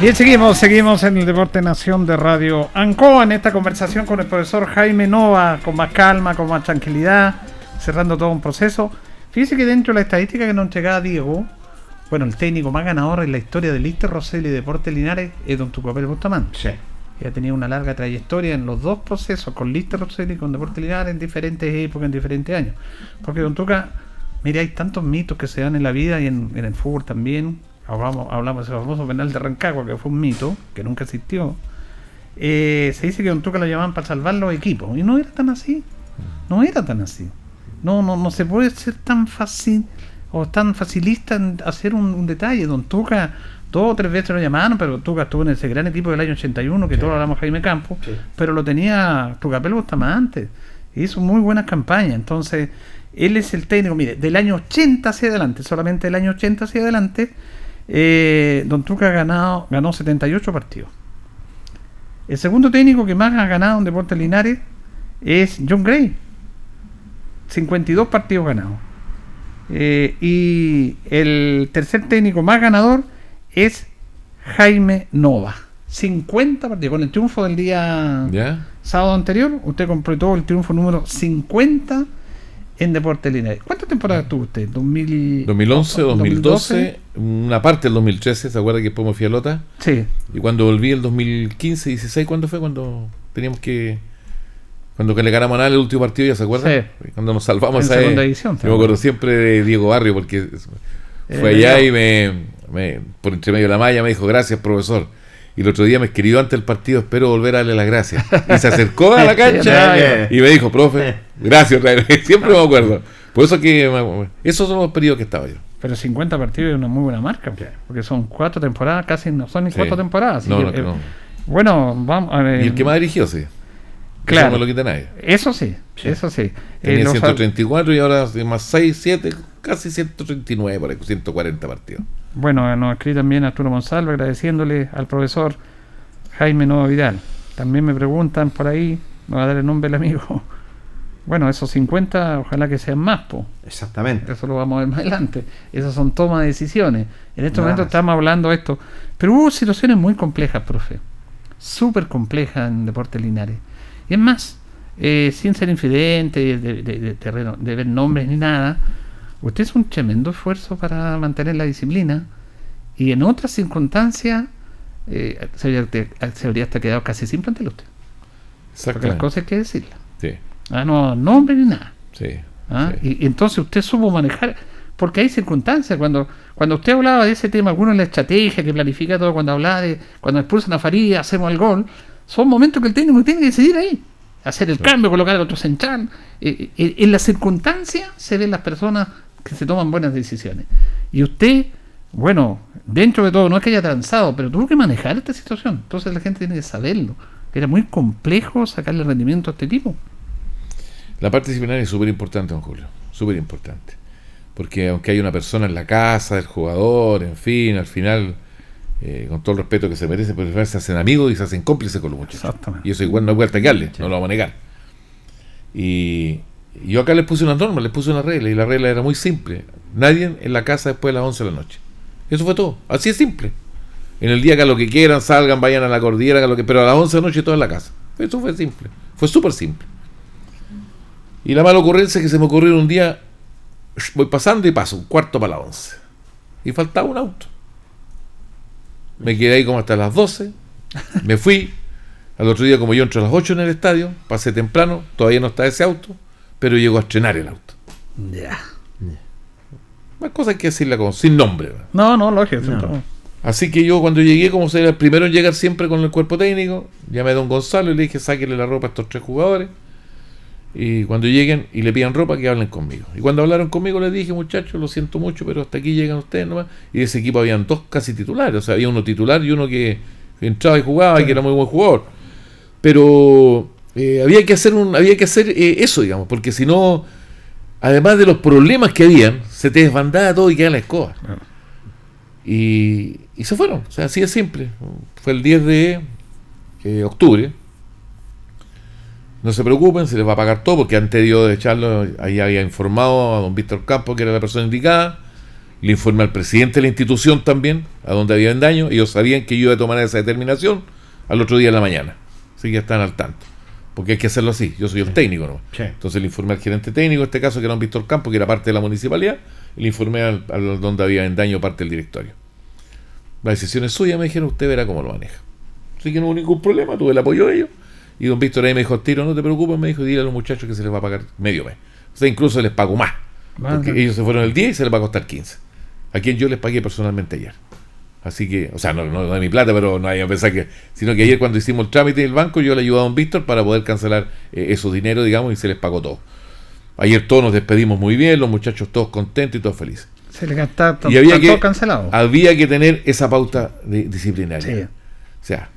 Bien, seguimos, seguimos en el Deporte Nación de Radio Ancoa en esta conversación con el profesor Jaime Nova, con más calma, con más tranquilidad, cerrando todo un proceso. Fíjese que dentro de la estadística que nos entregaba Diego, bueno, el técnico más ganador en la historia del Lister Rosell y Deporte Linares es Don Tucapel Bustamante.
Sí.
que ha tenido una larga trayectoria en los dos procesos, con Lister Rosell y con Deporte Linares en diferentes épocas, en diferentes años. Porque Don Tuca, mire, hay tantos mitos que se dan en la vida y en, en el fútbol también. Hablamos, hablamos del famoso penal de Rancagua, que fue un mito, que nunca existió. Eh, se dice que Don Tuca lo llamaban para salvar los equipos, y no era tan así. No era tan así. No, no, no se puede ser tan fácil o tan facilista en hacer un, un detalle. Don Tuca, dos o tres veces lo llamaron, pero Tuca estuvo en ese gran equipo del año 81, que todos hablamos Jaime Campos,
Sí.
pero lo tenía Tucapel Bustamante. Hizo muy buenas campañas. Entonces, él es el técnico, mire, del año 80 hacia adelante, solamente del año 80 hacia adelante, eh, Don Tuca ha ganado, ganó 78 partidos. El segundo técnico que más ha ganado en Deportes Linares es John Gray. 52 partidos ganados. Eh, y el tercer técnico más ganador es Jaime Nova. 50 partidos. Con el triunfo del día
¿Ya?
sábado anterior, usted completó el triunfo número 50 en Deportes Linares. ¿Cuántas temporadas tuvo usted? 2000,
2011, 2012, una parte del 2013, ¿se acuerda que después me fui a Lota?
Sí.
Y cuando volví el 2015, 16, ¿cuándo fue? Cuando teníamos que... Cuando que le ganamos a el último partido, ¿ya se acuerda? Cuando nos salvamos
En
esa
segunda
vez.
división,
Yo me acuerdo siempre de Diego Barrio, porque fue
Eh,
allá y me, me- por entre medio de la malla me dijo, gracias, profesor. Y el otro día me escribió antes del partido, espero volver a darle las gracias. Y se acercó a la cancha y me dijo, profe, gracias. Siempre me acuerdo. Por eso que me- esos son los periodos que estaba yo.
Pero 50 partidos es una muy buena marca, porque son cuatro temporadas, casi no son ni
Sí.
cuatro temporadas.
No,
que,
no,
eh,
no.
Bueno, vamos a ver.
Y el que más dirigió, sí.
Claro.
Eso no lo quita nadie.
Eso sí, eso sí. Eh,
Tenía
los-
134 y ahora más 6, 7, casi 139, por ahí, 140 partidos.
Bueno, nos escribe también Arturo Monsalvo agradeciéndole al profesor Jaime Nuevo Vidal. También me preguntan por ahí, me va a dar el nombre el amigo. Bueno, esos 50, ojalá que sean más, po.
Exactamente.
Eso lo vamos a ver más adelante. Esas son tomas de decisiones. En este
Nada
momento
más.
estamos hablando de esto. Pero hubo situaciones muy complejas, profe. Súper complejas en Deportes Linares. Y es más, eh, sin ser infidente de, de- de- de terreno, de ver nombres ni nada, usted hizo un tremendo esfuerzo para mantener la disciplina. Y en otras circunstancias, eh, se, habría, se habría hasta quedado casi sin plantel usted. Porque las cosas hay que decirlas.
Sí,
Ah, no, nombre ni nada.
sí.
¿ah?
sí.
Y, y entonces usted supo manejar, porque hay circunstancias, cuando, cuando usted hablaba de ese tema, algunos la estrategia que planifica todo, cuando hablaba de cuando expulsan a Faría, hacemos el gol, son momentos que el técnico tiene que decidir ahí, hacer el cambio, colocar el otro central. Eh, eh, en las circunstancias se ven las personas que se toman buenas decisiones. Y usted, bueno, dentro de todo, no es que haya transado, pero tuvo que manejar esta situación. Entonces la gente tiene que saberlo. Era muy complejo sacarle rendimiento a este tipo.
La parte disciplinaria es súper importante, don Julio. Súper importante. Porque aunque hay una persona en la casa, el jugador, en fin, al final, eh, con todo el respeto que se merece, al final se hacen amigos y se hacen cómplices con los muchachos.
Exactamente.
Y eso igual no hay vuelta que darle, no lo vamos a negar. Y yo acá les puse una norma, les puse una regla, y la regla era muy simple. Nadie en la casa después de las 11 de la noche. Eso fue todo. Así es simple. En el día que hagan lo que quieran, salgan, vayan a la cordillera, lo que, pero a las 11 de la noche todo en la casa. Eso fue simple. Fue súper simple. Y la mala ocurrencia es que se me ocurrió un día, voy pasando y paso, un cuarto para las 11. Y faltaba un auto. Me quedé ahí como hasta las 12. Me fui. Al otro día, como yo entro a las 8 en el estadio, pasé temprano, todavía no está ese auto, pero llegó a estrenar el auto.
Ya.
Más cosas que decirla con, sin nombre.
No, no, lógico.
No.
no.
Así que yo cuando llegué, como ser el primero en llegar siempre con el cuerpo técnico, llamé a don Gonzalo y le dije, sáquenle la ropa a estos tres jugadores. Y cuando lleguen y le pidan ropa, que hablen conmigo. Y cuando hablaron conmigo les dije, muchachos, lo siento mucho, pero hasta aquí llegan ustedes nomás. Y de ese equipo habían dos casi titulares. O sea, había uno titular y uno que entraba y jugaba y que era muy buen jugador. Pero eh, había que hacer un, había que hacer eh, eso, digamos, porque si no, además de los problemas que habían, se te desbandaba todo y quedaba la escoba. Y, y se fueron, o sea, así de simple. Fue el 10 de eh, octubre. No se preocupen, se les va a pagar todo, porque antes yo de echarlo, ahí había informado a don Víctor Campos, que era la persona indicada. Le informé al presidente de la institución también, a donde había daño. Ellos sabían que yo iba a tomar esa determinación al otro día de la mañana. Así que ya están al tanto. Porque hay que hacerlo así. Yo soy el técnico, ¿no?
Sí.
Entonces le informé al gerente técnico, en este caso que era don Víctor Campos, que era parte de la municipalidad, y le informé al, al donde había daño parte del directorio. La decisión es suya, me dijeron, usted verá cómo lo maneja. Así que no hubo ningún problema, tuve el apoyo de ellos. Y don Víctor ahí me dijo, tiro, no te preocupes, me dijo, dile a los muchachos que se les va a pagar medio mes. O sea, incluso les pago más. Porque
Vale.
ellos se fueron el 10 y se les va a costar 15. A quien yo les pagué personalmente ayer. Así que, o sea, no, no, no de mi plata, pero no hay que pensar que. Sino que ayer cuando hicimos el trámite del banco, yo le ayudé a don Víctor para poder cancelar eh, esos dinero, digamos, y se les pagó todo. Ayer todos nos despedimos muy bien, los muchachos todos contentos y todos felices.
Se le gasta
Y había que,
todo cancelado.
había que tener esa pauta de- disciplinaria.
Sí.
O sea,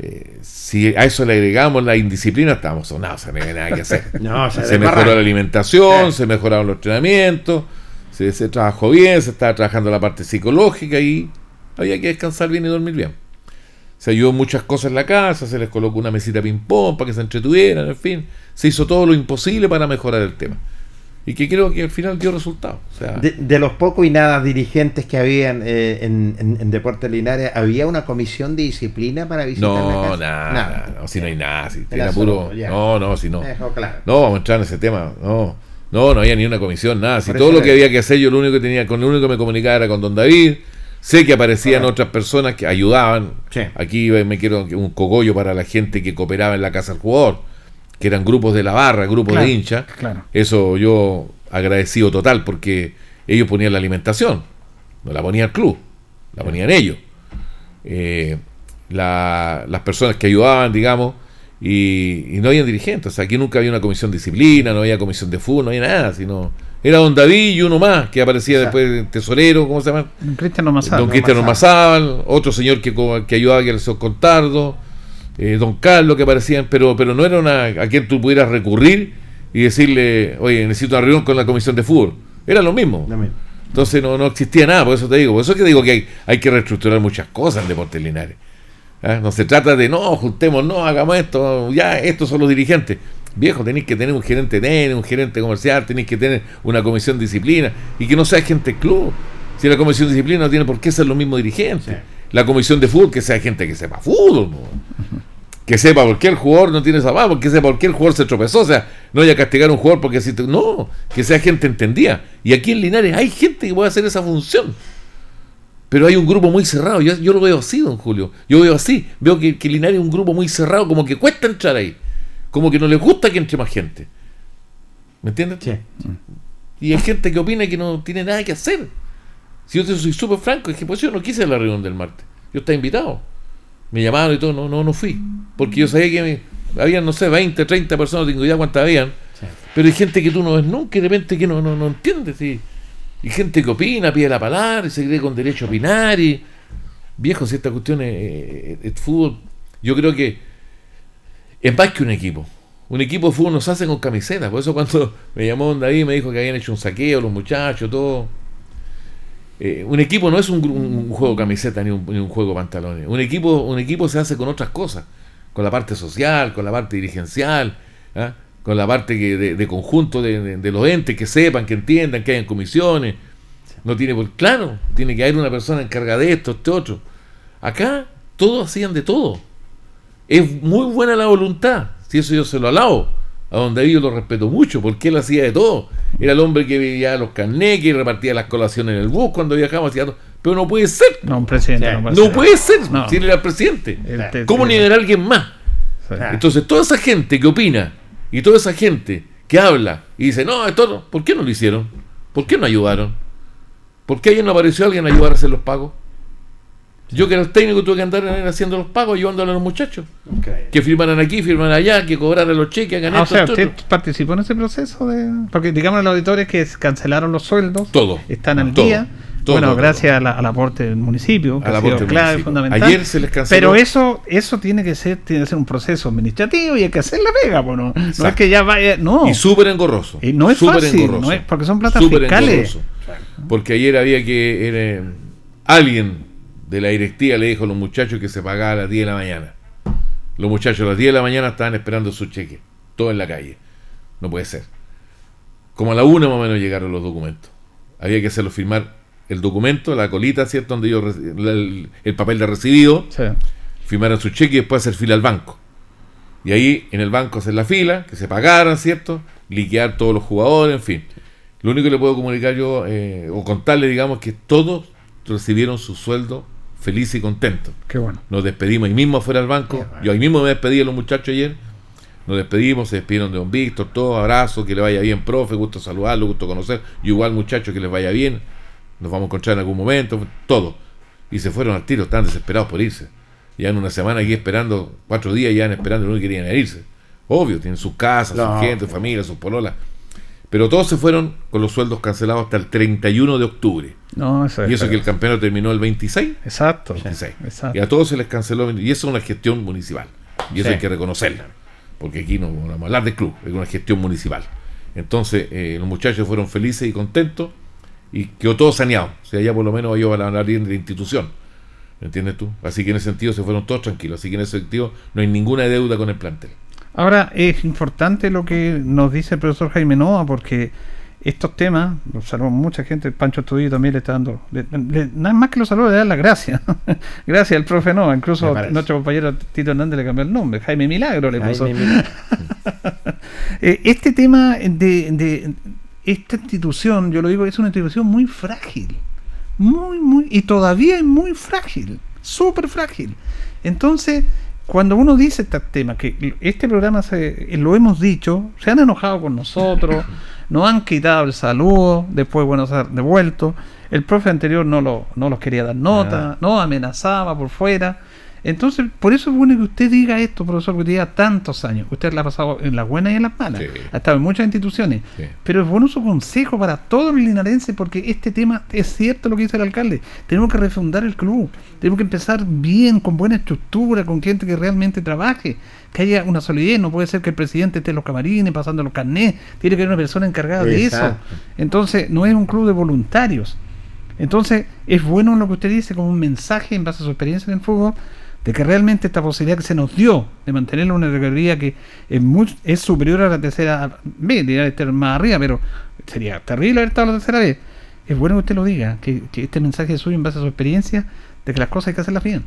eh, si a eso le agregamos la indisciplina, estábamos sonados, no había nada que hacer.
No, se
mejoró la alimentación, se mejoraron los entrenamientos, se, se trabajó bien, se estaba trabajando la parte psicológica y había que descansar bien y dormir bien. Se ayudó muchas cosas en la casa, se les colocó una mesita ping-pong para que se entretuvieran, en fin. Se hizo todo lo imposible para mejorar el tema. Y que creo que al final dio resultado. O sea,
De, de los pocos y nada dirigentes que habían eh, en, en, en Deportes Linares, ¿había una comisión de disciplina para visitar la
no,
casa?
nada, no, si no hay nada, si
Era solo,
puro.
ya.
No, no, si no.
Me dejó claro.
No, vamos a entrar en ese tema, no. No, no había ni una comisión, nada. Si
Por
todo lo que había que hacer, yo lo único que tenía, con lo único que me comunicaba era con don David. Sé que aparecían otras personas que ayudaban.
Sí.
Aquí eh, me quiero un cogollo para la gente que cooperaba en la casa del jugador, que eran grupos de la barra, grupos
Claro,
de hinchas.
claro.
Eso yo agradecido total porque ellos ponían la alimentación, no la ponía el club, la ponían ellos. Eh, la- las personas que ayudaban, digamos, y, y no había dirigentes. O sea, aquí nunca había una comisión de disciplina, no había comisión de fútbol, no había nada, sino era don David y uno más que aparecía
Exacto.
después el tesorero, ¿cómo se llama?
Don Cristian Omazal.
don Cristiano Mazábal, otro señor que, que ayudaba que era el señor Contardo, eh, don Carlos que aparecían, pero, pero no era una a quien tú pudieras recurrir y decirle, oye, necesito una reunión con la comisión de fútbol. Era lo mismo. Entonces no, no existía nada, por eso te digo, por eso es que digo que hay, hay que reestructurar muchas cosas en Deportes Linares. ¿Ah? No se trata de, no, juntemos, no, hagamos esto, ya, estos son los dirigentes. Viejo, tenéis que tener un gerente técnico, un gerente comercial, tenéis que tener una comisión de disciplina y que no sea gente club. Si la comisión de disciplina no tiene por qué ser los mismos dirigentes.
Sí.
La comisión de fútbol, que sea gente que sepa fútbol. ¿no? Que sepa el jugador no tiene esa mano, porque sepa por qué el jugador se tropezó. O sea, no haya castigar a un jugador porque si te- No, que sea gente entendida. Y aquí en Linares hay gente que puede hacer esa función. Pero hay un grupo muy cerrado. Yo, yo lo veo así, don Julio. Yo veo así. Veo que, que Linares es un grupo muy cerrado, como que cuesta entrar ahí. Como que no les gusta que entre más gente. ¿Me entiendes?
Sí.
Y hay gente que opina que no tiene nada que hacer. Si yo te soy súper franco, es que pues yo no quise la reunión del martes. Yo estaba invitado. Me llamaron y todo, no, no, no fui. Porque yo sabía que me- habían, no sé, 20, 30 personas, tengo idea cuántas habían.
Sí.
Pero hay gente que tú no ves nunca y de repente que no, no, no entiendes. Y, y gente que opina, pide la palabra y se cree con derecho a opinar. Y, viejo, si esta cuestión es, es- es fútbol, yo creo que es más que un equipo. Un equipo de fútbol no se hace con camisetas. Por eso cuando me llamó Don David me dijo que habían hecho un saqueo los muchachos, todo. Eh, un equipo no es un, juego camiseta ni un, juego pantalones. Un equipo, un equipo se hace con otras cosas. Con la parte social, con la parte dirigencial, ¿ah? con la parte que de, conjunto de los entes que sepan, que entiendan, que hayan comisiones. No tiene por claro, tiene que haber una persona encargada de esto, este otro. Acá todos hacían de todo. Es muy buena la voluntad, si eso yo se lo alabo. A donde yo lo respeto mucho, porque él hacía de todo. Era el hombre que veía los carnés, que repartía las colaciones en el bus cuando viajábamos. Hacía todo. Pero no puede ser.
No, un presidente.
Sí.
No puede
No
ser.
puede ser.
No.
Si él era el presidente.
El te-
¿Cómo
te-
ni era alguien más?
Sí.
Entonces, toda esa gente que opina y toda esa gente que habla y dice, no, esto no, ¿por qué no lo hicieron? ¿Por qué no ayudaron? ¿Por qué ayer no apareció alguien a ayudar a hacer los pagos? Yo que era el técnico tuve que andar haciendo los pagos, ayudándole a los muchachos. Que firmaran aquí, firmaran allá, que cobraran los cheques, hagan
Ah, o sea, usted participó en ese proceso de. Porque digamos los auditores que cancelaron los sueldos.
Todo.
Están al
Todo.
día.
Todo,
bueno,
todo,
gracias a la- al aporte del municipio, que
Al
ha
aporte
sido
del
clave,
municipio.
fundamental.
Ayer se les canceló.
Pero eso, eso tiene que ser, tiene que ser un proceso administrativo y hay que hacer la pega, pues, no, no es que ya vaya, no.
Y súper engorroso.
Y no es
súper
fácil,
engorroso.
no es- porque son platas
Súper
fiscales.
engorroso. Porque ayer había que. era, alguien de la directiva le dijo a los muchachos que se pagaba a las 10 de la mañana. Los muchachos a las 10 de la mañana estaban esperando su cheque. Todo en la calle. No puede ser. Como a la una más o menos llegaron los documentos. Había que hacerlo firmar el documento, la colita, ¿cierto? Donde yo el, el papel de recibido
Sí.
firmaran su cheque y después hacer fila al banco. Y ahí en el banco hacer la fila, que se pagaran, ¿cierto? Liquear todos los jugadores, en fin. Lo único que le puedo comunicar yo, eh, o contarle, digamos, que todos recibieron su sueldo feliz y contento.
Qué bueno.
Nos despedimos ahí mismo afuera del banco. Yo ahí mismo me despedí de los muchachos ayer. Nos despedimos, se despidieron de don Víctor, todos abrazos, que le vaya bien, profe, gusto saludarlo, gusto conocer. Y igual, muchachos, que les vaya bien. Nos vamos a encontrar en algún momento, todo. Y se fueron al tiro, estaban desesperados por irse. Ya en una semana aquí esperando, cuatro días ya esperando, no querían irse. Obvio, tienen sus casas,
No.
su gente, su familia, sus pololas. Pero todos se fueron con los sueldos cancelados hasta el 31 de octubre.
No, eso es.
Y eso que el campeonato terminó el 26.
Exacto.
26.
Exacto.
Y a todos se les canceló. Y eso es una gestión municipal. Y eso
Sí.
hay que reconocerla. Porque aquí no vamos a hablar de club, es una gestión municipal. Entonces, eh, los muchachos fueron felices y contentos y quedó todo saneado. O sea, ya por lo menos ellos van a hablar bien de la institución. ¿Entiendes tú? Así que en ese sentido se fueron todos tranquilos. Así que en ese sentido no hay ninguna deuda con el plantel.
Ahora, es importante lo que nos dice el profesor Jaime Noa, porque estos temas, los saludamos mucha gente, Pancho Estudillo también le está dando, le- le- nada más que los saludos, le dan las gracias. gracias al profe Noa, incluso nuestro compañero Tito Hernández le cambió el nombre, Jaime Milagro le puso. Eh, este tema de, de- esta institución, yo lo digo, es una institución muy frágil. Muy, muy, y todavía es muy frágil, súper frágil. Entonces, cuando uno dice este tema, que este programa se, lo hemos dicho, se han enojado con nosotros, nos han quitado el saludo, después, bueno, se ha devuelto. El profe anterior no, lo, no los quería dar nota, no amenazaba por fuera. Entonces, por eso es bueno que usted diga esto, profesor, que lleva tantos años. Usted la ha pasado en las buenas y en las malas.
Sí.
Ha estado en muchas instituciones.
Sí.
Pero es bueno su consejo para todos los linarenses, porque este tema es cierto lo que dice el alcalde. Tenemos que refundar el club. Tenemos que empezar bien, con buena estructura, con gente que realmente trabaje. Que haya una solidez. No puede ser que el presidente esté en los camarines, pasando los carnés. Tiene que haber una persona encargada de eso. Entonces, no es un club de voluntarios. Entonces, es bueno lo que usted dice como un mensaje en base a su experiencia en el fútbol, de que realmente esta posibilidad que se nos dio de mantener una categoría que es, muy, es superior a la tercera B, debería estar más arriba, pero sería terrible haber estado en la tercera B. Es bueno que usted lo diga, que, que este mensaje suyo en base a su experiencia, de que las cosas hay que hacerlas bien.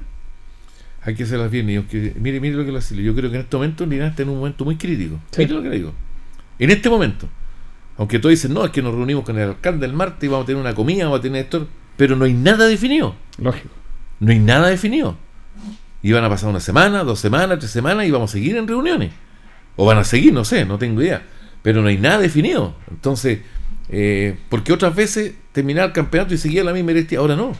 Hay que hacerlas bien. Y aunque, mire, mire lo que le decía. Yo creo que en este momento Linares está en un momento muy crítico.
Sí.
Mire lo que le digo. En este momento. Aunque todos dicen, no, es que nos reunimos con el alcalde el martes y vamos a tener una comida, vamos a tener esto. Pero no hay nada definido.
Lógico.
No hay nada definido. Y van a pasar una semana, dos semanas, tres semanas y vamos a seguir en reuniones. O van a seguir, no sé, no tengo idea. Pero no hay nada definido. Entonces, eh, porque otras veces terminaba el campeonato y seguía la misma directiva, ahora no.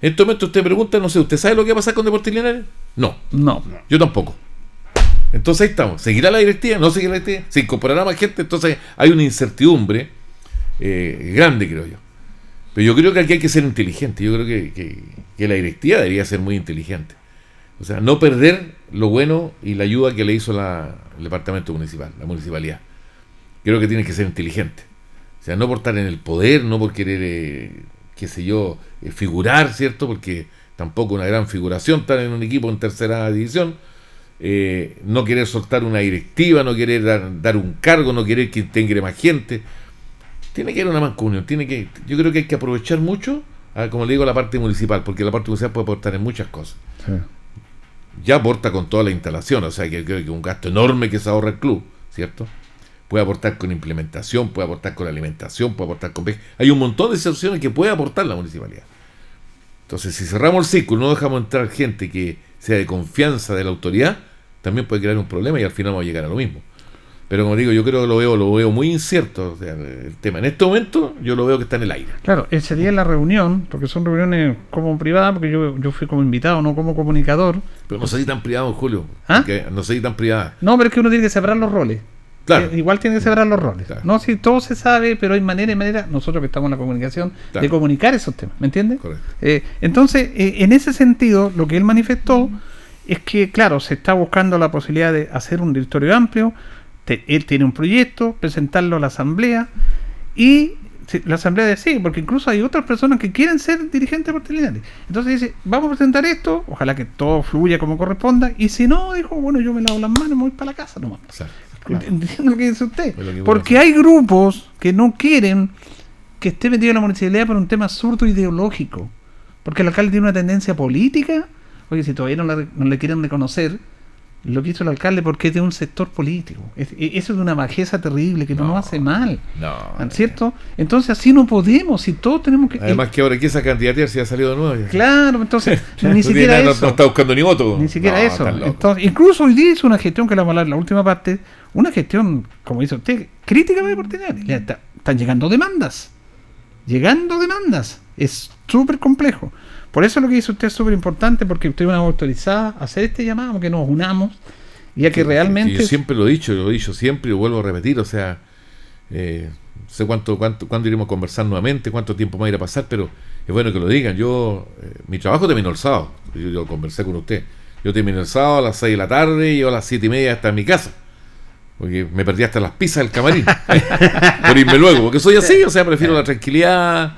En este momento usted pregunta, no sé, ¿usted sabe lo que va a pasar con Deportes Linares? No,
No.
yo tampoco. Entonces ahí estamos. ¿Seguirá la directiva? ¿No seguirá la directiva? ¿Se incorporará más gente? Entonces hay una incertidumbre eh, grande, creo yo. Pero yo creo que aquí hay que ser inteligente. Yo creo que, que- que la directiva debería ser muy inteligente. O sea, no perder lo bueno y la ayuda que le hizo la- el departamento municipal, la municipalidad. Creo que tiene que ser inteligente. O sea, no por estar en el poder, no por querer, eh, qué sé yo, eh, figurar, ¿cierto? Porque tampoco una gran figuración estar en un equipo en tercera división. eh, no querer soltar una directiva, no querer dar, un cargo, no querer que integre más gente. Tiene que haber una mancomunión. Tiene que, yo creo que hay que aprovechar mucho, ah, como le digo, la parte municipal, porque la parte municipal puede aportar en muchas cosas. Ya aporta con toda la instalación, o sea que creo que un gasto enorme que se ahorra el club, ¿cierto? Puede aportar con implementación, puede aportar con alimentación, puede aportar con... Hay un montón de situaciones que puede aportar la municipalidad. Entonces, si cerramos el círculo, no dejamos entrar gente que sea de confianza de la autoridad, también puede crear un problema y al final vamos a llegar a lo mismo. Pero como digo, yo creo que lo veo, lo veo muy incierto o sea, el tema. En este momento yo lo veo que está en el aire.
Claro, ese día en la reunión, porque son reuniones como privadas, porque yo, yo fui como invitado, no como comunicador.
Pero no sé si tan privado, Julio.
¿Ah?
No sé si tan privada.
No, pero es que uno tiene que separar los roles.
Claro.
Eh, igual tiene que separar los roles.
Claro.
No, si todo se sabe, pero hay manera y manera, nosotros que estamos en la comunicación,
Claro.
de comunicar esos temas, ¿me entiendes?
Correcto.
Eh, entonces, eh, en ese sentido, lo que él manifestó es que, claro, se está buscando la posibilidad de hacer un directorio amplio, te- él tiene un proyecto, presentarlo a la asamblea y la asamblea sí, porque incluso hay otras personas que quieren ser dirigentes portelinares. Entonces dice, vamos a presentar esto, ojalá que todo fluya como corresponda, y si no, dijo, bueno, yo me lavo las manos y me voy para la casa nomás.
O sea,
Entiendo lo que dice usted.
Que
Porque hay grupos que no quieren que esté metido en la municipalidad por un tema absurdo ideológico. Porque el alcalde tiene una tendencia política. Oye, si todavía no, la- no le quieren reconocer lo que hizo el alcalde porque es de un sector político. Es- e- eso es de una bajeza terrible que no,
No.
nos hace mal.
no.
¿Cierto? Entonces así no podemos. Si todos tenemos que...
Además que ahora que esa candidatura se ha salido de nuevo.
Claro, entonces ni siquiera
no-
eso.
No, está buscando ni voto.
Ni siquiera
No,
eso. Entonces, incluso hoy día hizo una gestión que la vamos a hablar en la última parte, una gestión, como dice usted, crítica Deportes Le está- Están llegando demandas. Llegando demandas. Es súper complejo. Por eso lo que dice usted es súper importante, porque usted es una autorizada a hacer este llamado, que nos unamos, y a que realmente...
sí, Yo siempre lo he dicho, lo he dicho siempre y lo vuelvo a repetir. O sea, eh, no sé cuánto, cuánto, cuándo iremos a conversar nuevamente, cuánto tiempo más irá a pasar, pero es bueno que lo digan. Yo, eh, mi trabajo terminó el sábado. Yo, yo conversé con usted. Yo terminé el sábado a las 6 de la tarde y yo a las 7 y media hasta en mi casa. Porque me perdí hasta las pizzas del camarín. por irme luego. Porque soy así, o sea, prefiero la tranquilidad,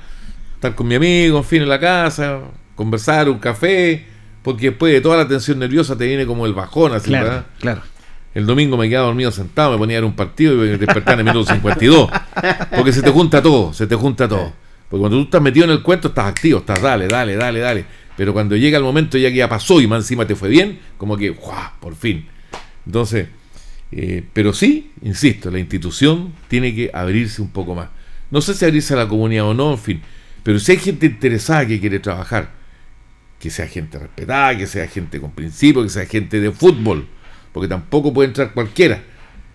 estar con mi amigo, en fin, en la casa, conversar, un café. Porque después de toda la tensión nerviosa te viene como el bajón, así,
claro,
¿verdad?
claro.
El domingo me quedaba dormido sentado, me ponía a ver un partido y me despertaba en el minuto 52. Porque se te junta todo, se te junta todo. Porque cuando tú estás metido en el cuento, estás activo, estás dale, dale, dale, dale. Pero cuando llega el momento ya que ya pasó y más encima te fue bien, como que, ¡guau! Por fin. Entonces, eh, pero sí, insisto, la institución tiene que abrirse un poco más. No sé si abrirse a la comunidad o no, en fin. Pero si hay gente interesada que quiere trabajar, que sea gente respetada, que sea gente con principios, que sea gente de fútbol, porque tampoco puede entrar cualquiera.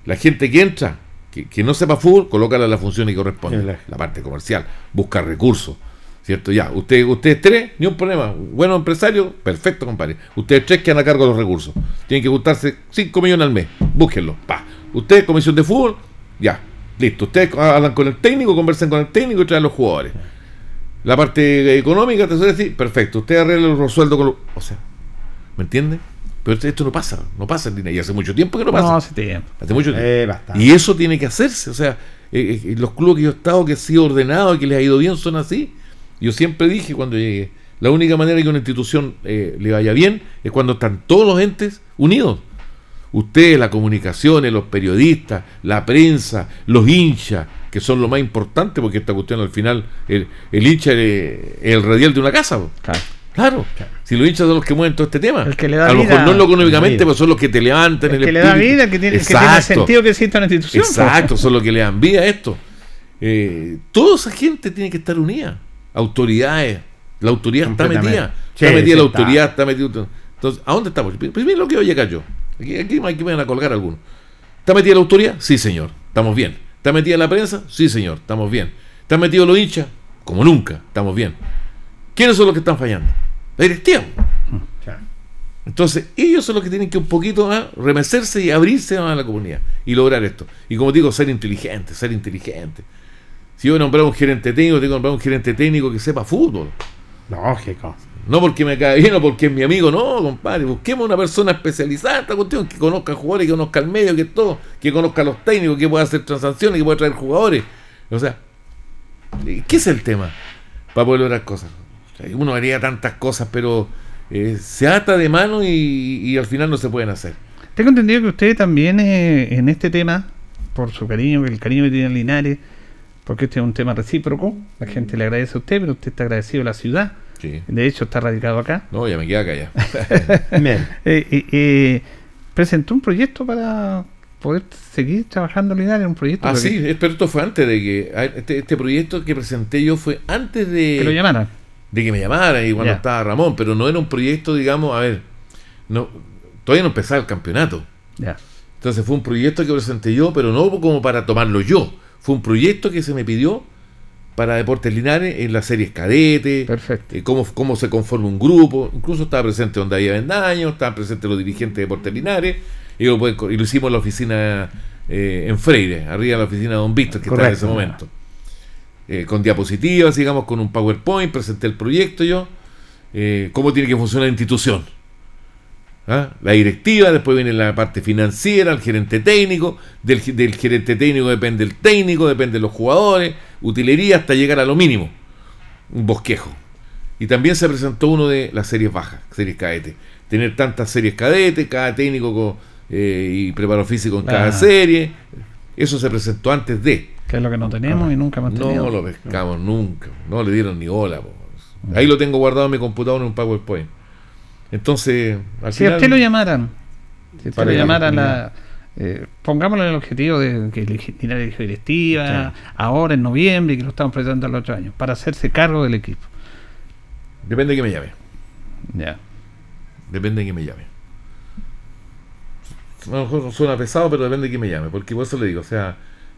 La gente que entra, que, que no sepa fútbol, colócala en la función que corresponde,
Sí, la-
la parte comercial, busca recursos. ¿Cierto? Ya, usted, ustedes tres, ni un problema. Buenos empresarios, perfecto, compadre. Ustedes tres quedan a cargo de los recursos. Tienen que juntarse 5 millones al mes. Búsquenlo. Pa. Ustedes, comisión de fútbol, ya, listo. Ustedes hablan con el técnico, conversan con el técnico y traen los jugadores. La parte económica, te suele decir, perfecto. Ustedes arreglan los sueldos con los. O sea, ¿me entiende? Pero esto, esto no pasa, no pasa en. Y hace mucho tiempo que no pasa.
No, hace tiempo.
Hace mucho tiempo.
Eh.
Y eso tiene que hacerse. O sea, eh, eh, los clubes que yo he estado, que he sido ordenado y que les ha ido bien, son así. Yo siempre dije cuando llegué, la única manera que una institución eh, le vaya bien es cuando están todos los entes unidos. Ustedes, la comunicación, los periodistas, la prensa, los hinchas, que son lo más importante, porque esta cuestión al final, el, el hincha es el radial de una casa.
Claro.
Claro, si los hinchas son los que mueven todo este tema.
El que le da
a lo mejor no lo económicamente, pero son los que te levantan
El
el
que le da vida, el que tiene, el que tiene sentido que exista una institución. pues.
Exacto, son los que le dan vida a esto. Eh, toda esa gente tiene que estar unida. Autoridades. La autoridad está metida.
Sí,
está metida
sí
la
está.
autoridad, está metido. Entonces, ¿a dónde estamos? Pues miren lo que voy a llegar yo. Aquí, aquí, aquí me van a colgar algunos. ¿Está metida la autoridad? Sí, señor. Estamos bien. ¿Está metida la prensa? Sí, señor. Estamos bien. ¿Están metidos los hinchas? Como nunca. Estamos bien. ¿Quiénes son los que están fallando? La directiva. Entonces, ellos son los que tienen que un poquito ¿ah? remecerse y abrirse a la comunidad y lograr esto. Y como digo, ser inteligente, ser inteligente. Si yo voy a nombrar un gerente técnico, tengo que nombrar un gerente técnico que sepa fútbol.
Lógico.
No porque me cae bien o porque es mi amigo, no, compadre. Busquemos una persona especializada en esta cuestión, que conozca jugadores, que conozca el medio, que todo, que conozca a los técnicos, que pueda hacer transacciones, que pueda traer jugadores. O sea, ¿qué es el tema? Para poder lograr cosas. Uno haría tantas cosas, pero eh, se ata de mano y, al final no se pueden hacer.
Tengo entendido que usted también eh, en este tema, por su cariño, el cariño que tiene en Linares, porque este es un tema recíproco, la gente le agradece a usted, pero usted está agradecido a la ciudad.
Sí.
De hecho, está radicado acá.
No, ya me queda acá ya.
Bien.
Eh, eh, eh, presentó un proyecto para poder seguir trabajando en Linares, un proyecto
ah, sí,
que,
pero esto fue antes de que. Este, este proyecto que presenté yo fue antes de.
que lo llamaran.
de que me llamaran y cuando
Ya.
estaba Ramón, pero no era un proyecto, digamos, a ver, no, todavía no empezaba el campeonato.
Ya.
Entonces fue un proyecto que presenté yo, pero no como para tomarlo yo. Fue un proyecto que se me pidió para Deportes Linares en las series cadete,
Perfecto.
eh, cómo, cómo se conforma un grupo. Incluso estaba presente donde había Vendaño, estaban presentes los dirigentes de Deportes Linares, y lo, y hicimos en la oficina eh, en Freire, arriba de la oficina de Don Víctor, que estaba en ese
Correcto.
momento. Eh, con diapositivas, digamos, con un PowerPoint, presenté el proyecto yo, cómo tiene que funcionar la institución. ¿Ah? La directiva, después viene la parte financiera, el gerente técnico, del, del gerente técnico depende el técnico, depende de los jugadores, utilería hasta llegar a lo mínimo, un bosquejo. Y también se presentó uno de las series bajas, series cadete. Tener tantas series cadete, cada técnico con, eh, y preparo físico en cada
Ah.
serie, eso se presentó antes de.
Que es lo que no tenemos y nunca hemos tenido.
No lo pescamos nunca, no le dieron ni bola. po. Ahí lo tengo guardado en mi computador en un PowerPoint. Entonces, al
Si a usted lo llamaran, si usted lo
comunidad.
la, eh, pongámosle el objetivo de que Linares eligió directiva, ahora en noviembre, y que lo estamos presentando los otro año, para hacerse cargo del equipo.
Depende de que me llame.
Ya.
Depende de que me llame. A lo mejor suena pesado, pero depende de que me llame. Porque por eso le digo, o sea,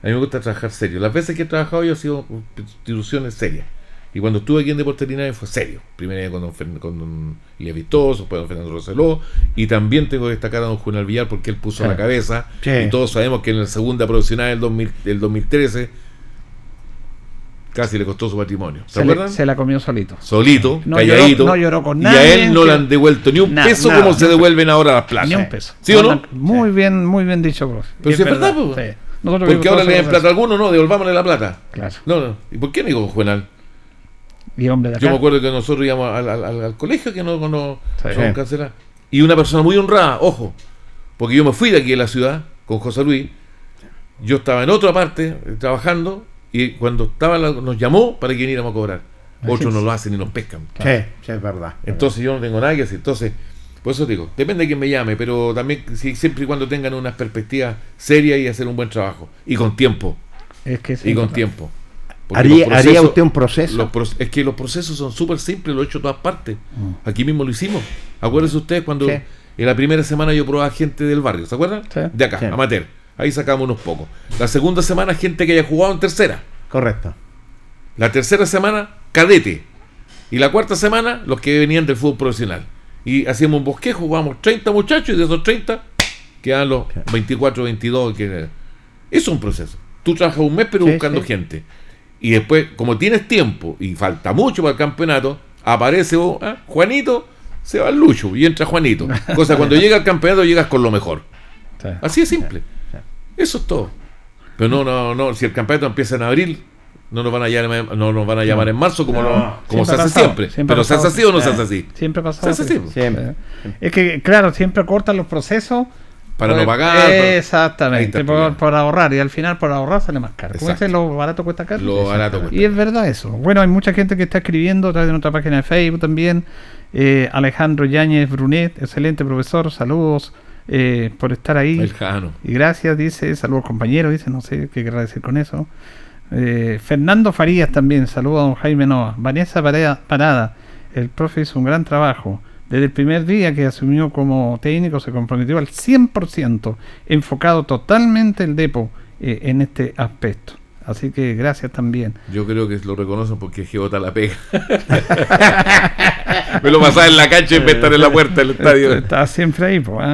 a mí me gusta trabajar serio. Las veces que he trabajado yo he sido instituciones serias. Y cuando estuve aquí en Deportes Linares fue serio. Primero con don, Fern- con don Elías Vistoso, después don Fernando Roseló. Y también tengo que destacar a don Juan Villar porque él puso
Claro.
la cabeza.
Sí.
Y todos sabemos que en la segunda profesional del, 2000 del 2013 casi le costó su patrimonio. ¿Se,
Se, le-
acuerdan?
se la comió solito.
solito,
No
calladito.
lloró- no lloró con
y
nadie,
a él no le han devuelto ni un
Nada,
peso
nada,
como se devuelven ahora las plazas.
Ni un peso.
¿Sí o no?
Muy bien, muy bien dicho, profe.
Pero
Y
si es verdad, po.
Sí.
Porque
que
ahora le den plata a algunos, no, devolvámosle la plata.
Claro.
No, no. ¿Y por qué, amigo Juvenal?
Y hombre de acá.
Yo me acuerdo que nosotros íbamos al, al- al- al colegio que no, no, cancelar. Y una persona muy honrada, ojo, porque yo me fui de aquí de la ciudad con José Luis. Yo estaba en otra parte eh, trabajando y cuando estaba la- nos llamó para que viniéramos a cobrar. Otros no lo hacen y nos pescan.
Sí, sí, es verdad.
Entonces yo no tengo nada que decir. Entonces, por eso digo, depende de quién me llame, pero también si- siempre y cuando tengan unas perspectivas serias y hacer un buen trabajo. Y con tiempo.
Es que es
Y con tiempo.
¿Haría, haría usted un proceso?
los es que los procesos son súper simples, lo he hecho en todas partes.
Mm.
Aquí mismo lo hicimos. Acuérdense ustedes cuando
Sí.
en la primera semana yo probaba gente del barrio, ¿se acuerdan?
Sí.
De acá,
Sí.
amateur. Ahí sacamos unos pocos. La segunda semana, gente que haya jugado en tercera.
Correcto.
La tercera semana, cadete. Y la cuarta semana, los que venían del fútbol profesional. Y hacíamos un bosquejo, jugábamos 30 muchachos y de esos 30 quedan los 24, 22. Que... Eso es un proceso. Tú trabajas un mes pero buscando gente. Y después, como tienes tiempo y falta mucho para el campeonato, aparece oh, ah, Juanito, se va el Lucho y entra Juanito. Cosa cuando llega al campeonato llegas con lo mejor.
Sí.
Así es simple. Eso es todo. Pero no, no, no. Si el campeonato empieza en abril, no nos van a llamar, no nos van a llamar en marzo como, no- como se hace
pasado,
siempre. Pero se hace
pasado.
así o no se
Eh.
hace así.
Siempre pasado.
Se hace
así.
Siempre.
Eh, Es que, claro, siempre cortan los procesos.
Para
por-
no pagar. Ahí está
Exactamente, por, ahorrar. Y al final, por ahorrar, sale más caro. Como lo barato cuesta caro.
Lo barato cuesta.
Y es verdad eso. Bueno, hay mucha gente que está escribiendo a través de nuestra página de Facebook también. Eh, Alejandro Yáñez Brunet, excelente profesor, saludos eh, por estar ahí.
El Jano.
Y gracias, dice, saludos compañeros, dice, no sé qué querrá decir con eso. Eh, Fernando Farías también, saludos a don Jaime Noa. Vanessa Parada, el profe hizo un gran trabajo. Desde el primer día que asumió como técnico se comprometió al 100%, enfocado totalmente el depo eh, en este aspecto. Así que gracias también.
Yo creo que lo reconocen porque Jebota la pega. Me lo pasaba en la cancha en vez de estar en la puerta del estadio.
Está siempre ahí, pues.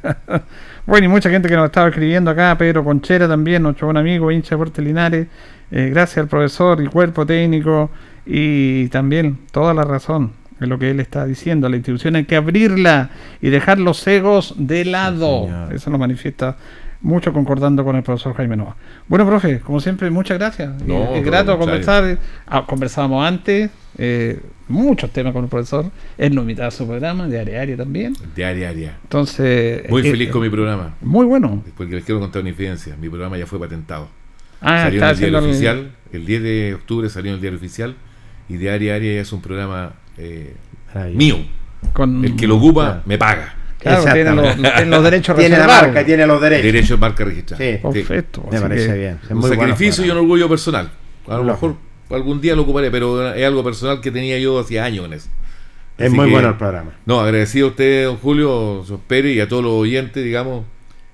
bueno, y mucha gente que nos estaba escribiendo acá, Pedro Conchera también, nuestro buen amigo, hincha de Linares. Eh, gracias al profesor y cuerpo técnico y también toda la razón lo que él está diciendo. La institución hay que abrirla y dejar los egos de lado. Eso lo manifiesta mucho concordando con el profesor Jaime Nova. Bueno, profe, como siempre, muchas gracias.
No,
es grato conversar. Ah, conversábamos antes eh, muchos temas con el profesor. Él nos invitaba a su programa, de área área también.
Diaria, diaria.
Entonces.
Muy
eh,
feliz
eh,
con mi programa.
Muy bueno.
Porque les quiero contar una infidencia. Mi programa ya fue patentado.
Ah,
salió en el diario
el-
oficial. El 10 de octubre salió en el diario oficial. Y Diaria Aria es un programa eh, mío.
Con,
El que lo ocupa
Claro.
me paga.
Claro, tiene los,
Exactamente.
tiene los derechos
Tiene la marca, tiene los derechos.
Derecho de marca registrada.
Sí.
Perfecto.
Me
así
parece
que-
bien. Es
un
muy
sacrificio y un orgullo personal. A lo mejor algún día lo ocuparé, pero es algo personal que tenía yo hacía años en eso.
Es muy
que-
bueno el programa.
No, agradecido a usted, don Julio, a Pérez y a todos los oyentes, digamos,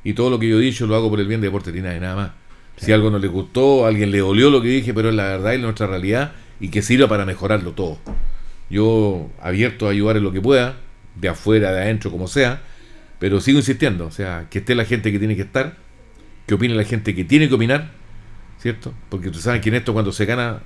y todo lo que yo he dicho lo hago por el bien de Deportes Linares, nada más. Si algo no le gustó, a alguien le dolió lo que dije, pero es la verdad y nuestra realidad y que sirva para mejorarlo todo. Yo abierto a ayudar en lo que pueda, de afuera, de adentro, como sea, pero sigo insistiendo, o sea, que esté la gente que tiene que estar, que opine la gente que tiene que opinar, ¿cierto? Porque ustedes saben que en esto cuando se gana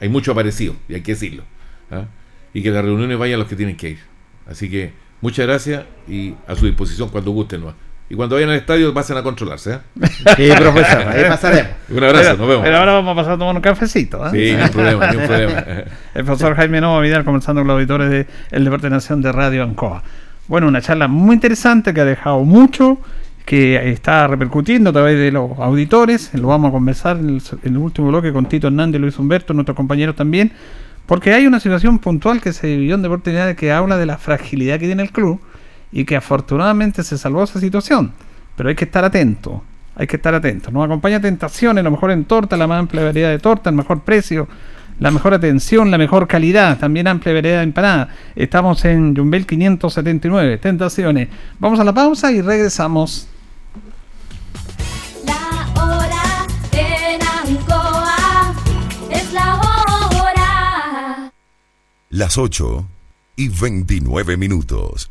hay mucho aparecido, y hay que decirlo. ¿ah? Y que las reuniones vayan los que tienen que ir. Así que muchas gracias y a su disposición cuando gusten. ¿no? Y cuando vayan al estadio pasen a controlarse. ¿ah?
Sí, profesor, ahí pasaremos.
Un abrazo,
Pero,
nos vemos.
pero ahora vamos a pasar a tomar un cafecito. ¿eh?
Sí, un problema, un problema.
El profesor Jaime Nova Vidal conversando con los auditores de El Deporte Nación de Radio Ancoa. Bueno, una charla muy interesante que ha dejado mucho, que está repercutiendo a través de los auditores. Lo vamos a conversar en el, en el último bloque con Tito Hernández y Luis Humberto, nuestros compañeros también, porque hay una situación puntual que se vivió en Deporte Linares que habla de la fragilidad que tiene el club y que afortunadamente se salvó esa situación. Pero hay que estar atento. Hay que estar atento. Nos acompaña Tentaciones, lo mejor en torta, la más amplia variedad de torta, el mejor precio, la mejor atención, la mejor calidad, también amplia variedad de empanadas. Estamos en Jumbel 579, Tentaciones. Vamos a la pausa y regresamos.
La hora en Ancoa es la hora.
Las 8 y 29 minutos.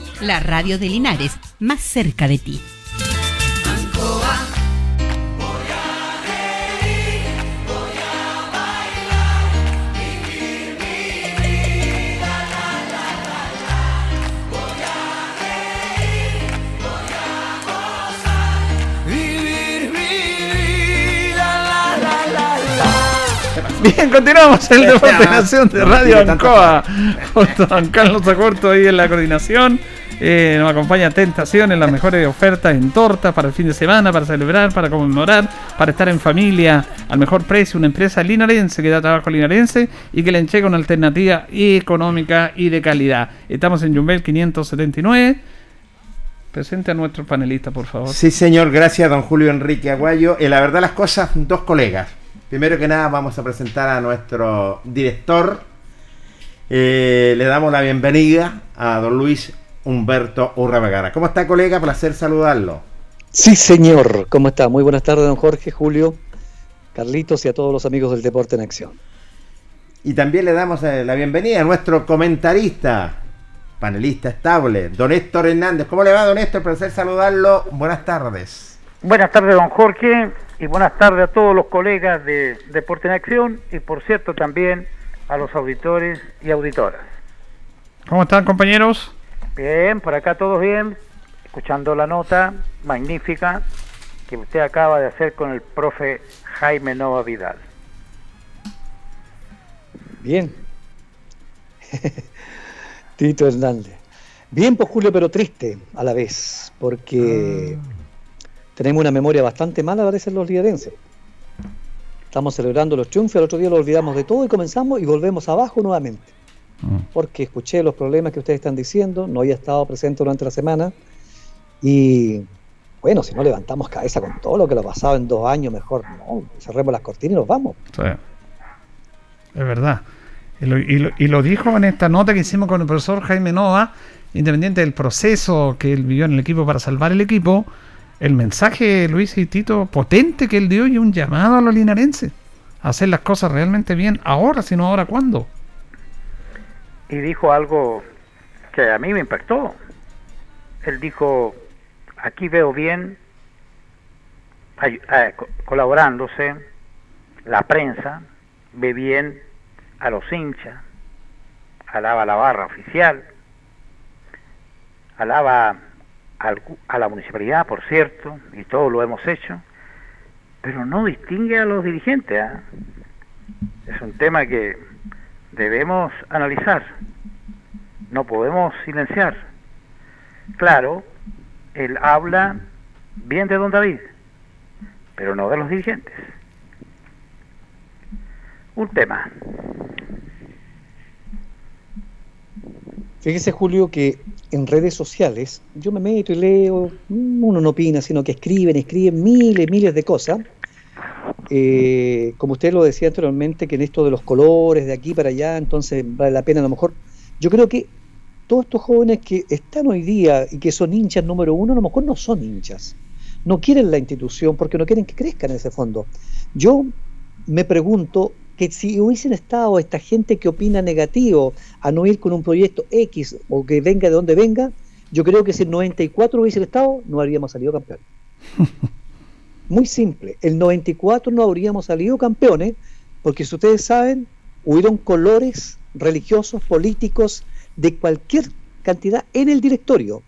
La radio de Linares, más cerca de ti.
Bien, continuamos el Deporte Nación de Radio Ancoa. Junto a don Carlos Acorto ahí en la coordinación. Eh, nos acompaña Tentaciones, las mejores ofertas en tortas para el fin de semana, para celebrar, para conmemorar, para estar en familia al mejor precio. Una empresa linarense que da trabajo linarense y que le entrega una alternativa económica y de calidad. Estamos en Jumbel 579. Presente a nuestro panelista, por favor.
Sí, señor, gracias, don Julio Enrique Aguayo. Y la verdad, las cosas, dos colegas. Primero que nada, vamos a presentar a nuestro director. Eh, le damos la bienvenida a don Luis Humberto Urra ¿Cómo está, colega? Placer saludarlo.
Sí, señor. ¿Cómo está? Muy buenas tardes, don Jorge, Julio, Carlitos y a todos los amigos del Deporte en Acción.
Y también le damos eh, la bienvenida a nuestro comentarista, panelista estable, don Héctor Hernández. ¿Cómo le va, don Héctor? Placer saludarlo. Buenas tardes.
Buenas tardes, don Jorge, y buenas tardes a todos los colegas de Deporte en Acción y, por cierto, también a los auditores y auditoras.
¿Cómo están, compañeros?
Bien, por acá todos bien, escuchando la nota magnífica que usted acaba de hacer con el profe Jaime Nova Vidal.
Bien. Tito Hernández. Bien, pues Julio, pero triste a la vez, porque tenemos una memoria bastante mala, parecen los liderenses. Estamos celebrando los triunfos, el otro día lo olvidamos de todo y comenzamos y volvemos abajo nuevamente. Porque escuché los problemas que ustedes están diciendo, no había estado presente durante la semana y bueno, si no levantamos cabeza con todo lo que lo ha pasado en dos años, mejor no, cerremos las cortinas y nos vamos.
Es verdad. Y lo dijo en esta nota que hicimos con el profesor Jaime Nova, independiente del proceso que él vivió en el equipo para salvar el equipo, el mensaje, Luis y Tito, potente que él dio y un llamado a los linarenses a hacer las cosas realmente bien ahora, sino ahora cuándo.
Y dijo algo que a mí me impactó. Él dijo, aquí veo bien, colaborándose, la prensa ve bien a los hinchas, alaba la barra oficial, alaba a la municipalidad, por cierto, y todo lo hemos hecho, pero no distingue a los dirigentes. ¿ah? Es un tema que debemos analizar, no podemos silenciar. Claro, él habla bien de don David, pero no de los dirigentes. Un tema.
Fíjese, Julio, que en redes sociales yo me meto y leo, mm, uno no opina, sino que escriben, escriben miles, miles de cosas. Eh, como usted lo decía anteriormente, que en esto de los colores, de aquí para allá, entonces vale la pena a lo mejor. Yo creo que todos estos jóvenes que están hoy día y que son hinchas número uno, a lo mejor no son hinchas. No quieren la institución porque no quieren que crezca en ese fondo. Yo me pregunto que si hubiesen estado esta gente que opina negativo a no ir con un proyecto X o que venga de donde venga, yo creo que si el 94 hubiesen estado, no habríamos salido campeones. Muy simple, el 94 no habríamos salido campeones porque si ustedes saben, hubieron colores religiosos, políticos, de cualquier cantidad en el directorio.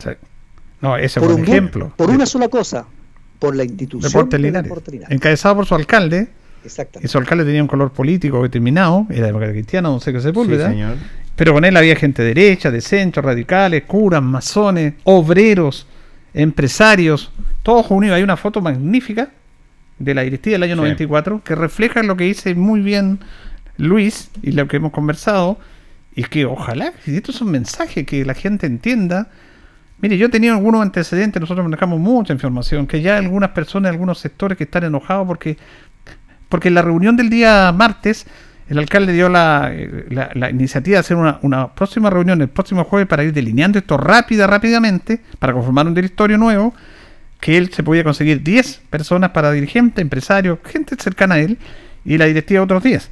Sí. No, ese
por
fue un ejemplo.
por una sola cosa, por la institución
Deportes
de
Linares. Encabezado por su alcalde.
Exactamente.
Y su alcalde tenía un color político determinado, era demócrata cristiano, no sé qué Sepúlveda.
Sí, señor.
Pero con él había gente de derecha, de centro, radicales, curas, masones, obreros, empresarios, todos unidos. Hay una foto magnífica de la directiva del año
Sí.
94 que refleja lo que dice muy bien Luis y lo que hemos conversado. Y que ojalá, y esto es un mensaje que la gente entienda. Mire, yo tenía algunos antecedentes, nosotros manejamos mucha información, que ya algunas personas, algunos sectores que están enojados porque, porque en la reunión del día martes, el alcalde dio la, eh, la- la iniciativa de hacer una, una próxima reunión el próximo jueves para ir delineando esto rápida, rápidamente, para conformar un directorio nuevo, que él se podía conseguir 10 personas para dirigentes, empresarios, gente cercana a él, y la directiva otros 10.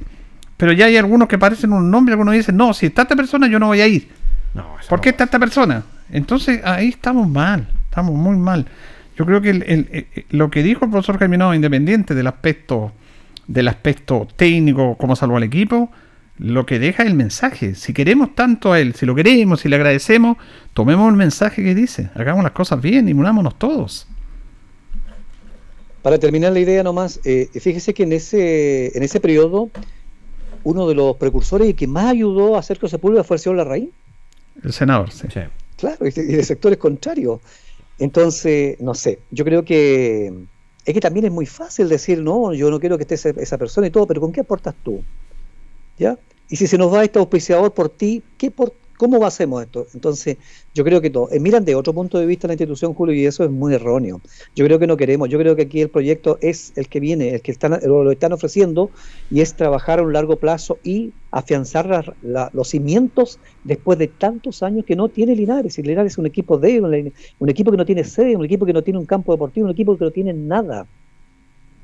Pero ya hay algunos que parecen un nombre, algunos dicen, no, si está esta persona yo no voy a ir. ¿Por qué está esta persona? Entonces ahí estamos mal, estamos muy mal. Yo creo que el- el- eh, lo que dijo el profesor Nova, independiente del aspecto, del aspecto técnico, cómo salvó al equipo, lo que deja es el mensaje. Si queremos tanto a él, si lo queremos, si le agradecemos, tomemos el mensaje que dice, hagamos las cosas bien y unámonos todos.
Para terminar la idea nomás, eh, fíjese que en ese, en ese periodo, uno de los precursores y que más ayudó a hacer que Sepúlveda fue el señor Larraín.
El senador, sí.
Claro, y de, y de sectores contrarios. Entonces, no sé, yo creo que es que también es muy fácil decir, no, yo no quiero que esté esa, persona y todo, pero ¿con qué aportas tú? ¿Ya? Y si se nos va este auspiciador por ti, ¿qué por, ¿cómo hacemos esto? Entonces, yo creo que todo, eh, miran de otro punto de vista la institución, Julio, y eso es muy erróneo. Yo creo que no queremos, yo creo que aquí el proyecto es el que viene, el que están, lo, están ofreciendo, y es trabajar a un largo plazo y afianzar los cimientos después de tantos años que no tiene Linares. Y Linares es un equipo débil, un, equipo que no tiene sede, un equipo que no tiene un campo deportivo, un equipo que no tiene nada.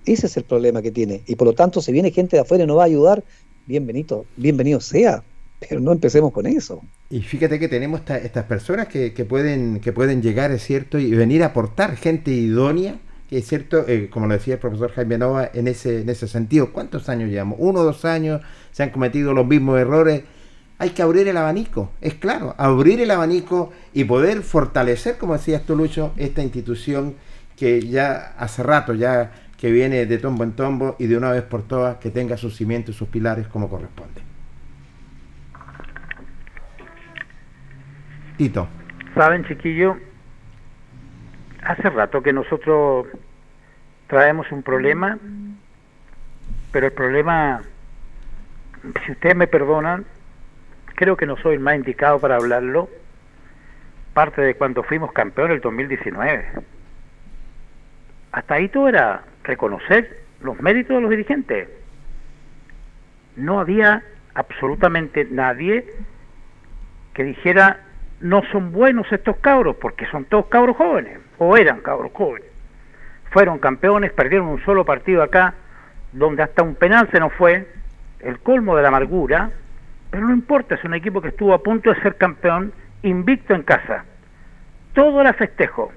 Ese es el problema que tiene. Y por lo tanto, si viene gente de afuera y nos va a ayudar, bienvenido, bienvenido sea. Pero no empecemos con eso.
Y fíjate que tenemos esta- estas personas que, pueden, que pueden llegar, es cierto, y venir a aportar gente idónea, que es cierto, eh, como lo decía el profesor Jaime Nova, en ese, en ese sentido. ¿Cuántos años llevamos? Uno o dos años, se han cometido los mismos errores. Hay que abrir el abanico, es claro, abrir el abanico y poder fortalecer, como decías tú, Lucho, esta institución que ya hace rato, ya que viene de tombo en tombo y de una vez por todas que tenga sus cimientos y sus pilares como corresponde.
Saben, chiquillo, hace rato que nosotros traemos un problema, pero el problema, si ustedes me perdonan, creo que no soy el más indicado para hablarlo, parte de cuando fuimos campeones el 2019. Hasta ahí todo era reconocer los méritos de los dirigentes. No había absolutamente nadie que dijera no son buenos estos cabros, porque son todos cabros jóvenes, o eran cabros jóvenes. Fueron campeones, perdieron un solo partido acá, donde hasta un penal se nos fue, el colmo de la amargura, pero no importa, es un equipo que estuvo a punto de ser campeón, invicto en casa. Todo era festejo.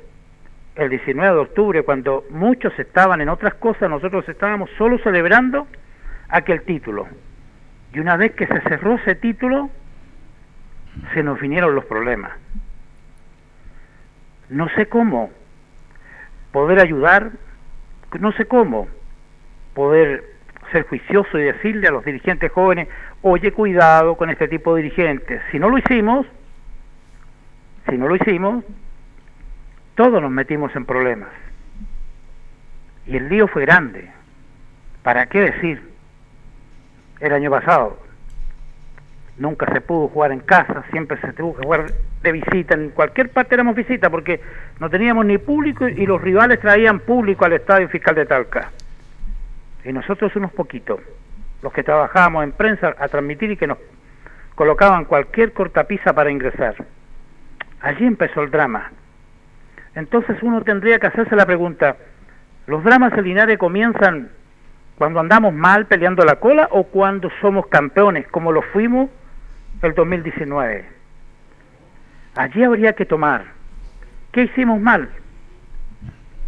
El 19 de octubre, cuando muchos estaban en otras cosas, nosotros estábamos solo celebrando aquel título. Y una vez que se cerró ese título, se nos vinieron los problemas. No sé cómo poder ayudar, no sé cómo poder ser juicioso y decirle a los dirigentes jóvenes, oye, cuidado con este tipo de dirigentes. Si no lo hicimos, si no lo hicimos, todos nos metimos en problemas. Y el lío fue grande. ¿Para qué decir? El año pasado nunca se pudo jugar en casa, siempre se tuvo que jugar de visita, en cualquier parte éramos visita porque no teníamos ni público y los rivales traían público al Estadio Fiscal de Talca. Y nosotros unos poquitos, los que trabajábamos en prensa a transmitir y que nos colocaban cualquier cortapisa para ingresar. Allí empezó el drama. Entonces uno tendría que hacerse la pregunta, ¿los dramas en Linares comienzan cuando andamos mal peleando la cola o cuando somos campeones, como lo fuimos el 2019? Allí habría que tomar qué hicimos mal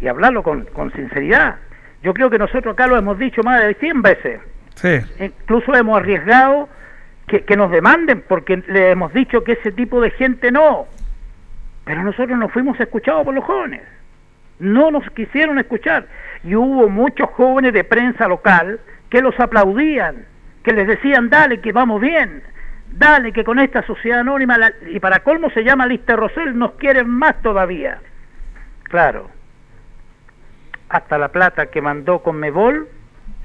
y hablarlo con, con sinceridad. Yo creo que nosotros acá lo hemos dicho más de 100 veces.
Sí.
Incluso hemos arriesgado que, que nos demanden porque le hemos dicho que ese tipo de gente no. Pero nosotros no fuimos escuchados por los jóvenes. No nos quisieron escuchar. Y hubo muchos jóvenes de prensa local que los aplaudían, que les decían, dale, que vamos bien, dale, que con esta sociedad anónima, la- y para colmo se llama Lister Rosell, nos quieren más todavía. Claro, hasta la plata que mandó con Mebol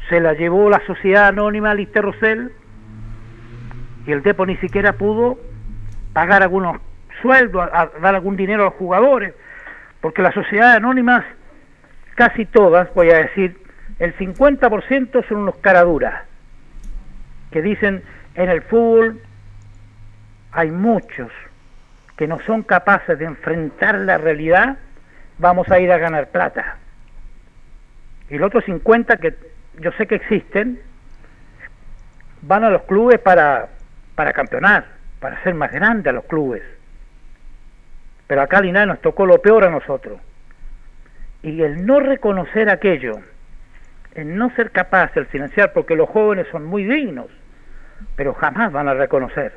se la llevó la sociedad anónima Lister Rosell y el Depo ni siquiera pudo pagar algunos sueldos, dar algún dinero a los jugadores, porque las sociedades anónimas, casi todas, voy a decir, el 50% son unos caraduras, que dicen en el fútbol hay muchos que no son capaces de enfrentar la realidad, vamos a ir a ganar plata. Y el otro 50 que yo sé que existen, van a los clubes para, para campeonar, para hacer más grandes a los clubes. Pero acá Linares nos tocó lo peor a nosotros. Y el no reconocer aquello, el no ser capaz de silenciar, porque los jóvenes son muy dignos, pero jamás van a reconocer,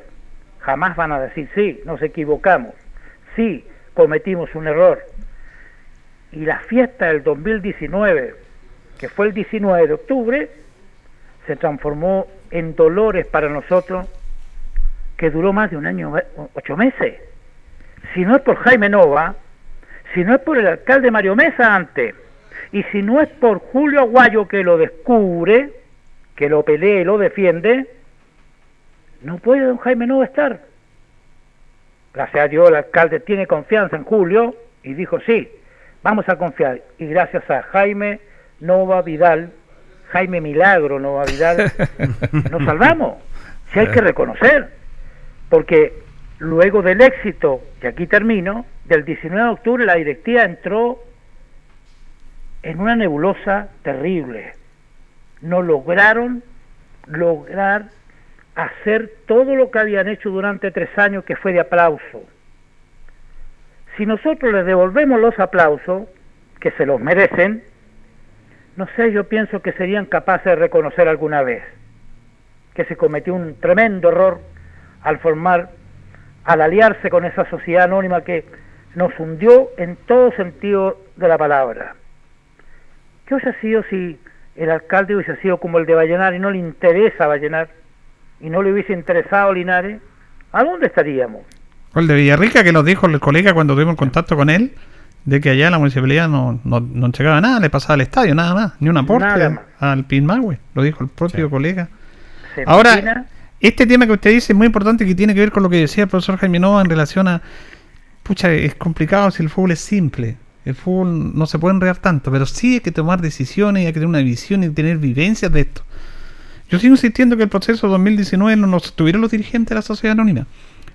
jamás van a decir, sí, nos equivocamos, sí, cometimos un error. Y la fiesta del 2019, que fue el 19 de octubre, se transformó en dolores para nosotros que duró más de un año, ocho meses. Si no es por Jaime Nova, si no es por el alcalde Mario Mesa antes, y si no es por Julio Aguayo que lo descubre, que lo pelea y lo defiende, no puede don Jaime Nova estar. Gracias a Dios el alcalde tiene confianza en Julio y dijo sí, vamos a confiar. Y gracias a Jaime Nova Vidal, Jaime Milagro Nova Vidal, nos salvamos. Si hay que reconocer, porque luego del éxito, y aquí termino, del 19 de octubre la directiva entró en una nebulosa terrible. No lograron lograr hacer todo lo que habían hecho durante tres años que fue de aplauso. Si nosotros les devolvemos los aplausos, que se los merecen, no sé, yo pienso que serían capaces de reconocer alguna vez que se cometió un tremendo error al formar, al aliarse con esa sociedad anónima que nos hundió en todo sentido de la palabra. ¿Qué hubiese sido si el alcalde hubiese sido como el de Vallenar y no le interesa Vallenar y no le hubiese interesado Linares? ¿A dónde estaríamos?
Gol de Villarrica que nos dijo el colega cuando tuvimos contacto con él, de que allá la municipalidad no, no, no entregaba nada, le pasaba al estadio, nada más, ni un aporte al Pinmahue, lo dijo el propio colega.
¿Se
Ahora,
imagina?
este tema que usted dice es muy importante que tiene que ver con lo que decía el profesor Jaime Nova en relación a, pucha, es complicado si el fútbol es simple. El fútbol no se puede enredar tanto, pero sí hay que tomar decisiones, hay que tener una visión y tener vivencias de esto. Yo sigo insistiendo que el proceso 2019 no lo sostuvieron los dirigentes de la sociedad anónima,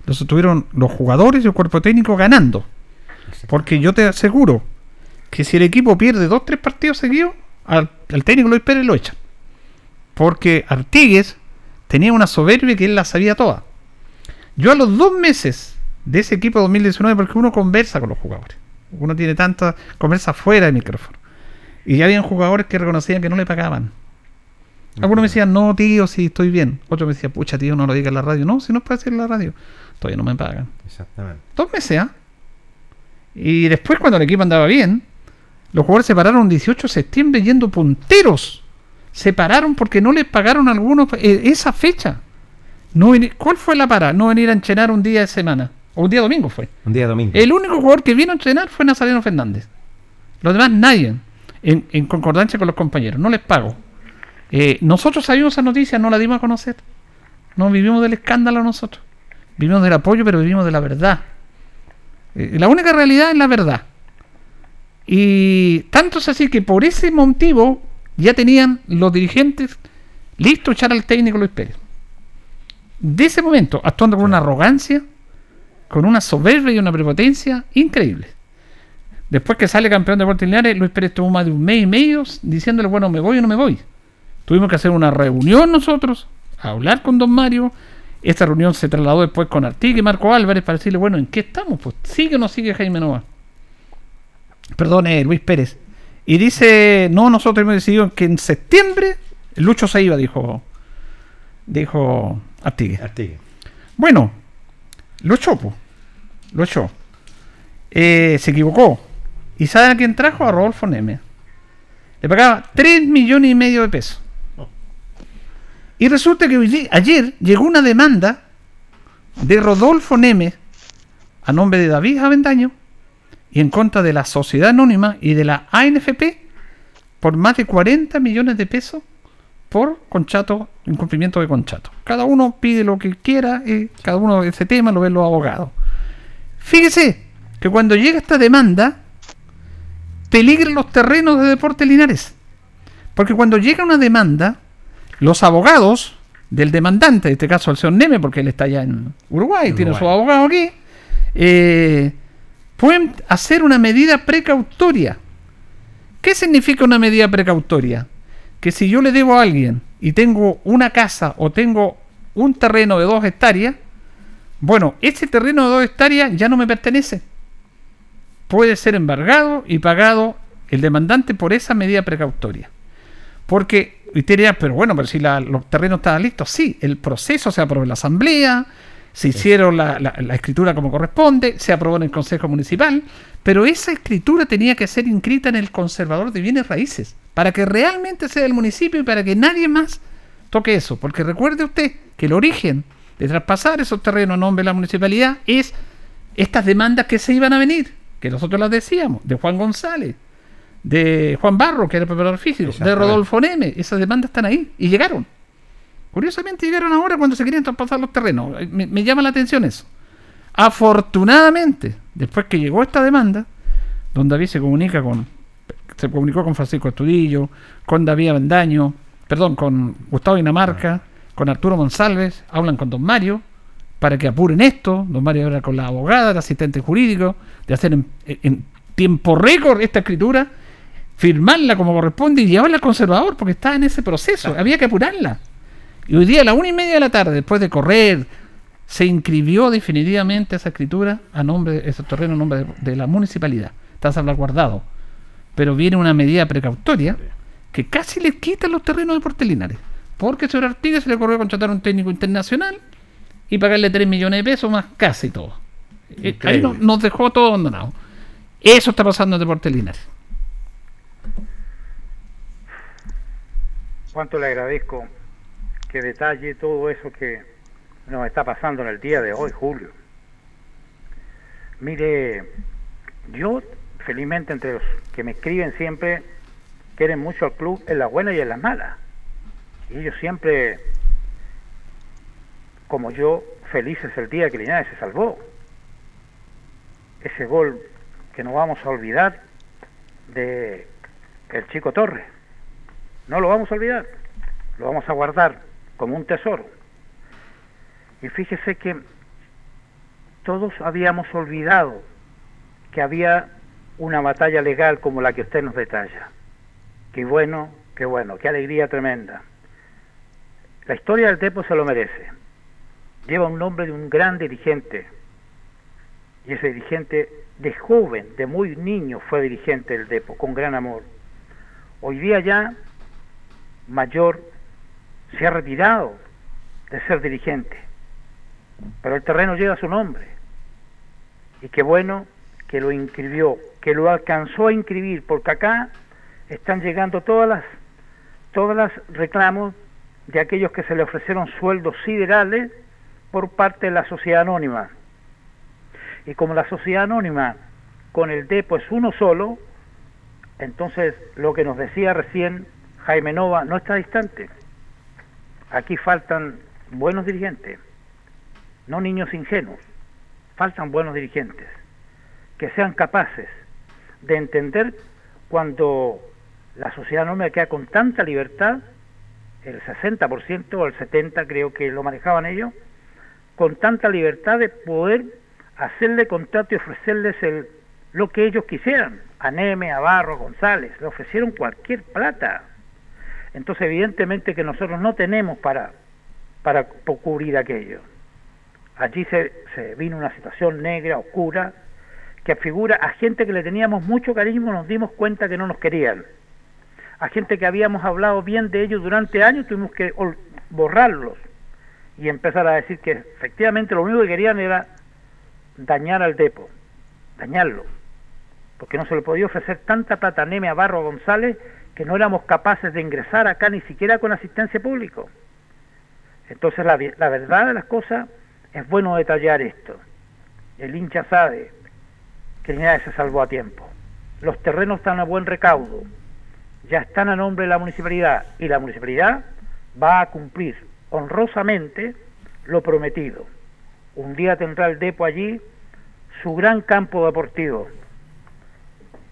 lo sostuvieron los jugadores y el cuerpo técnico ganando. Porque yo te aseguro que si el equipo pierde dos, tres partidos seguidos, al, al técnico Luis Pérez lo echan. Porque Artigues tenía una soberbia que él la sabía toda. Yo a los dos meses de ese equipo 2019, porque uno conversa con los jugadores, uno tiene tanta conversa fuera del micrófono, y ya habían jugadores que reconocían que no le pagaban. Algunos me decían, no, tío, sí, estoy bien. Otros me decían, pucha, tío, no lo digas en la radio. No, si no es para decir en la radio. Todavía no me pagan.
Exactamente.
Dos meses, ¿ah? Y después, cuando el equipo andaba bien, los jugadores se pararon el 18 de septiembre yendo punteros. Se pararon porque no les pagaron a algunos eh, esa fecha. No ¿Cuál fue la para? No venir a entrenar un día de semana. O un día domingo fue.
Un día domingo.
El único jugador que vino a entrenar fue Nazareno Fernández. Los demás, nadie. En, en concordancia con los compañeros. No les pago. Eh, nosotros sabíamos esa noticia, no la dimos a conocer. No vivimos del escándalo nosotros. Vivimos del apoyo, pero vivimos de la verdad. Eh, la única realidad es la verdad. Y tanto es así que por ese motivo ya tenían los dirigentes listos a echar al técnico Luis Pérez. De ese momento, actuando con una arrogancia, con una soberbia y una prepotencia increíble. Después que sale campeón de Deportes Luis Pérez tuvo más de un mes y medio diciéndole, bueno, me voy o no me voy. Tuvimos que hacer una reunión nosotros, a hablar con don Mario. Esta reunión se trasladó después con Artigue y Marco Álvarez para decirle, bueno, ¿en qué estamos? Pues sigue o no sigue Jaime Nova. Perdón, eh, Luis Pérez. Y dice, no, nosotros hemos decidido que en septiembre Lucho se iba, dijo, dijo Artigue.
Artigue.
Bueno, lo echó, po. lo echó. Eh, se equivocó. ¿Y saben a quién trajo? A Rodolfo Neme. Le pagaba 3 millones y medio de pesos. Y resulta que ayer llegó una demanda de Rodolfo Neme a nombre de David Avendaño y en contra de la Sociedad Anónima y de la ANFP por más de 40 millones de pesos por conchato, incumplimiento de conchato. Cada uno pide lo que quiera y cada uno ese tema lo ven los abogados. Fíjese que cuando llega esta demanda, peligran los terrenos de Deportes Linares. Porque cuando llega una demanda, los abogados del demandante, en este caso el señor Neme, porque él está allá en Uruguay, tiene su abogado aquí, eh, pueden hacer una medida precautoria. ¿Qué significa una medida precautoria? Que si yo le debo a alguien y tengo una casa o tengo un terreno de dos hectáreas, bueno, ese terreno de dos hectáreas ya no me pertenece. Puede ser embargado y pagado el demandante por esa medida precautoria. Porque usted dirá, pero bueno, pero si la- los terrenos estaban listos, sí, el proceso se aprobó en la asamblea, se hicieron la, la- la escritura como corresponde, se aprobó en el Consejo Municipal, pero esa escritura tenía que ser inscrita en el conservador de bienes raíces, para que realmente sea del municipio y para que nadie más toque eso. Porque recuerde usted que el origen de traspasar esos terrenos a nombre de la municipalidad es estas demandas que se iban a venir, que nosotros las decíamos, de Juan González, de Juan Barro, que era el preparador físico, de. Rodolfo Neme, esas demandas están ahí y llegaron. Curiosamente llegaron ahora cuando se querían traspasar los terrenos. Eh, Me, me llama la atención eso. Afortunadamente, después que llegó esta demanda, don David se comunica con, se comunicó con Francisco Estudillo, con David Avendaño, perdón, con Gustavo Dinamarca, con Arturo Monsalves, hablan con don Mario para que apuren esto. Don Mario habla con la abogada, el asistente jurídico, de hacer en, en tiempo récord esta escritura, firmarla como corresponde y llevarla al conservador, porque estaba en ese proceso, había que apurarla. Y hoy día a la una y media de la tarde, después de correr, se inscribió definitivamente esa escritura a nombre de ese terreno a nombre de, de la municipalidad. Está salvaguardado. Pero viene una medida precautoria que casi le quita los terrenos de Deportes Linares. Porque al señor Artigas se le ocurrió contratar a un técnico internacional y pagarle 3 millones de pesos más casi todo. Eh, Ahí no- nos dejó todo abandonado. Eso está pasando en Deportes Linares.
Cuánto le agradezco que detalle todo eso que nos está pasando en el día de hoy, Julio. Mire, yo felizmente entre los que me escriben siempre quieren mucho al club en las buenas y en las malas. Y ellos siempre, como yo, felices el día que Linares se salvó. Ese gol que no vamos a olvidar de el chico Torres. No lo vamos a olvidar, lo vamos a guardar como un tesoro. Y fíjese que todos habíamos olvidado que había una batalla legal como la que usted nos detalla. Qué bueno, qué bueno, qué alegría tremenda. La historia del Depo se lo merece. Lleva un nombre de un gran dirigente. Y ese dirigente de joven, de muy niño, fue dirigente del Depo, con gran amor. Hoy día ya, mayor, se ha retirado de ser dirigente. Pero el terreno lleva su nombre. Y qué bueno que lo inscribió, que lo alcanzó a inscribir, porque acá están llegando todas las todas las reclamos de aquellos que se le ofrecieron sueldos siderales por parte de la sociedad anónima. Y como la sociedad anónima con el DEPO es uno solo, entonces lo que nos decía recién Jaime Nova no está distante. Aquí faltan buenos dirigentes, no niños ingenuos, faltan buenos dirigentes que sean capaces de entender cuando la sociedad anónima queda con tanta libertad, el 60% o el 70% creo que lo manejaban ellos, con tanta libertad de poder hacerle contrato y ofrecerles el, lo que ellos quisieran. A Neme, a Barro, a González, le ofrecieron cualquier plata. Entonces evidentemente que nosotros no tenemos para, para cubrir aquello. Allí se, vino una situación negra, oscura, que figura a gente que le teníamos mucho cariño nos dimos cuenta que no nos querían. A gente que habíamos hablado bien de ellos durante años tuvimos que borrarlos y empezar a decir que efectivamente lo único que querían era dañar al depo, dañarlo, porque no se le podía ofrecer tanta plata a a Barro, González, que no éramos capaces de ingresar acá ni siquiera con asistencia pública. Entonces la verdad de las cosas es bueno detallar esto. El hincha sabe que Linares se salvó a tiempo. Los terrenos están a buen recaudo, ya están a nombre de la municipalidad y la municipalidad va a cumplir honrosamente lo prometido. Un día tendrá el Depo allí su gran campo deportivo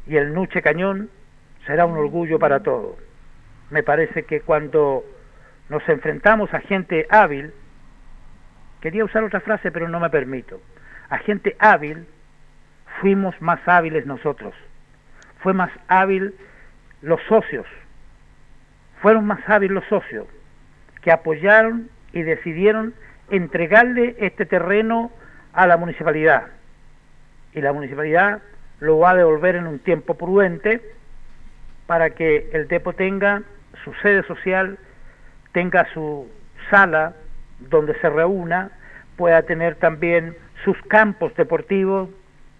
y el Nuche Cañón será un orgullo para todos. Me parece que cuando nos enfrentamos a gente hábil, quería usar otra frase pero no me permito, a gente hábil, fuimos más hábiles nosotros, fue más hábil los socios, fueron más hábiles los socios que apoyaron y decidieron entregarle este terreno a la municipalidad. Y la municipalidad lo va a devolver en un tiempo prudente para que el depo tenga su sede social, tenga su sala donde se reúna, pueda tener también sus campos deportivos,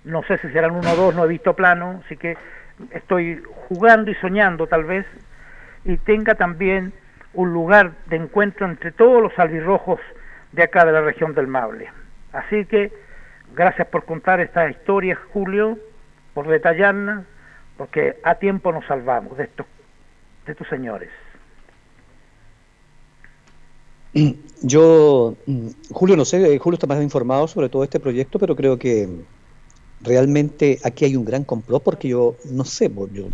no sé si serán uno o dos, no he visto plano, así que estoy jugando y soñando tal vez, y tenga también un lugar de encuentro entre todos los albirrojos de acá de la región del Maule. Así que gracias por contar esta historia, Julio, por detallarla, porque a tiempo nos salvamos de estos, de estos señores.
Yo, mm, Julio, no sé, eh, Julio está más informado sobre todo este proyecto, pero creo que realmente aquí hay un gran complot porque yo no sé, yo-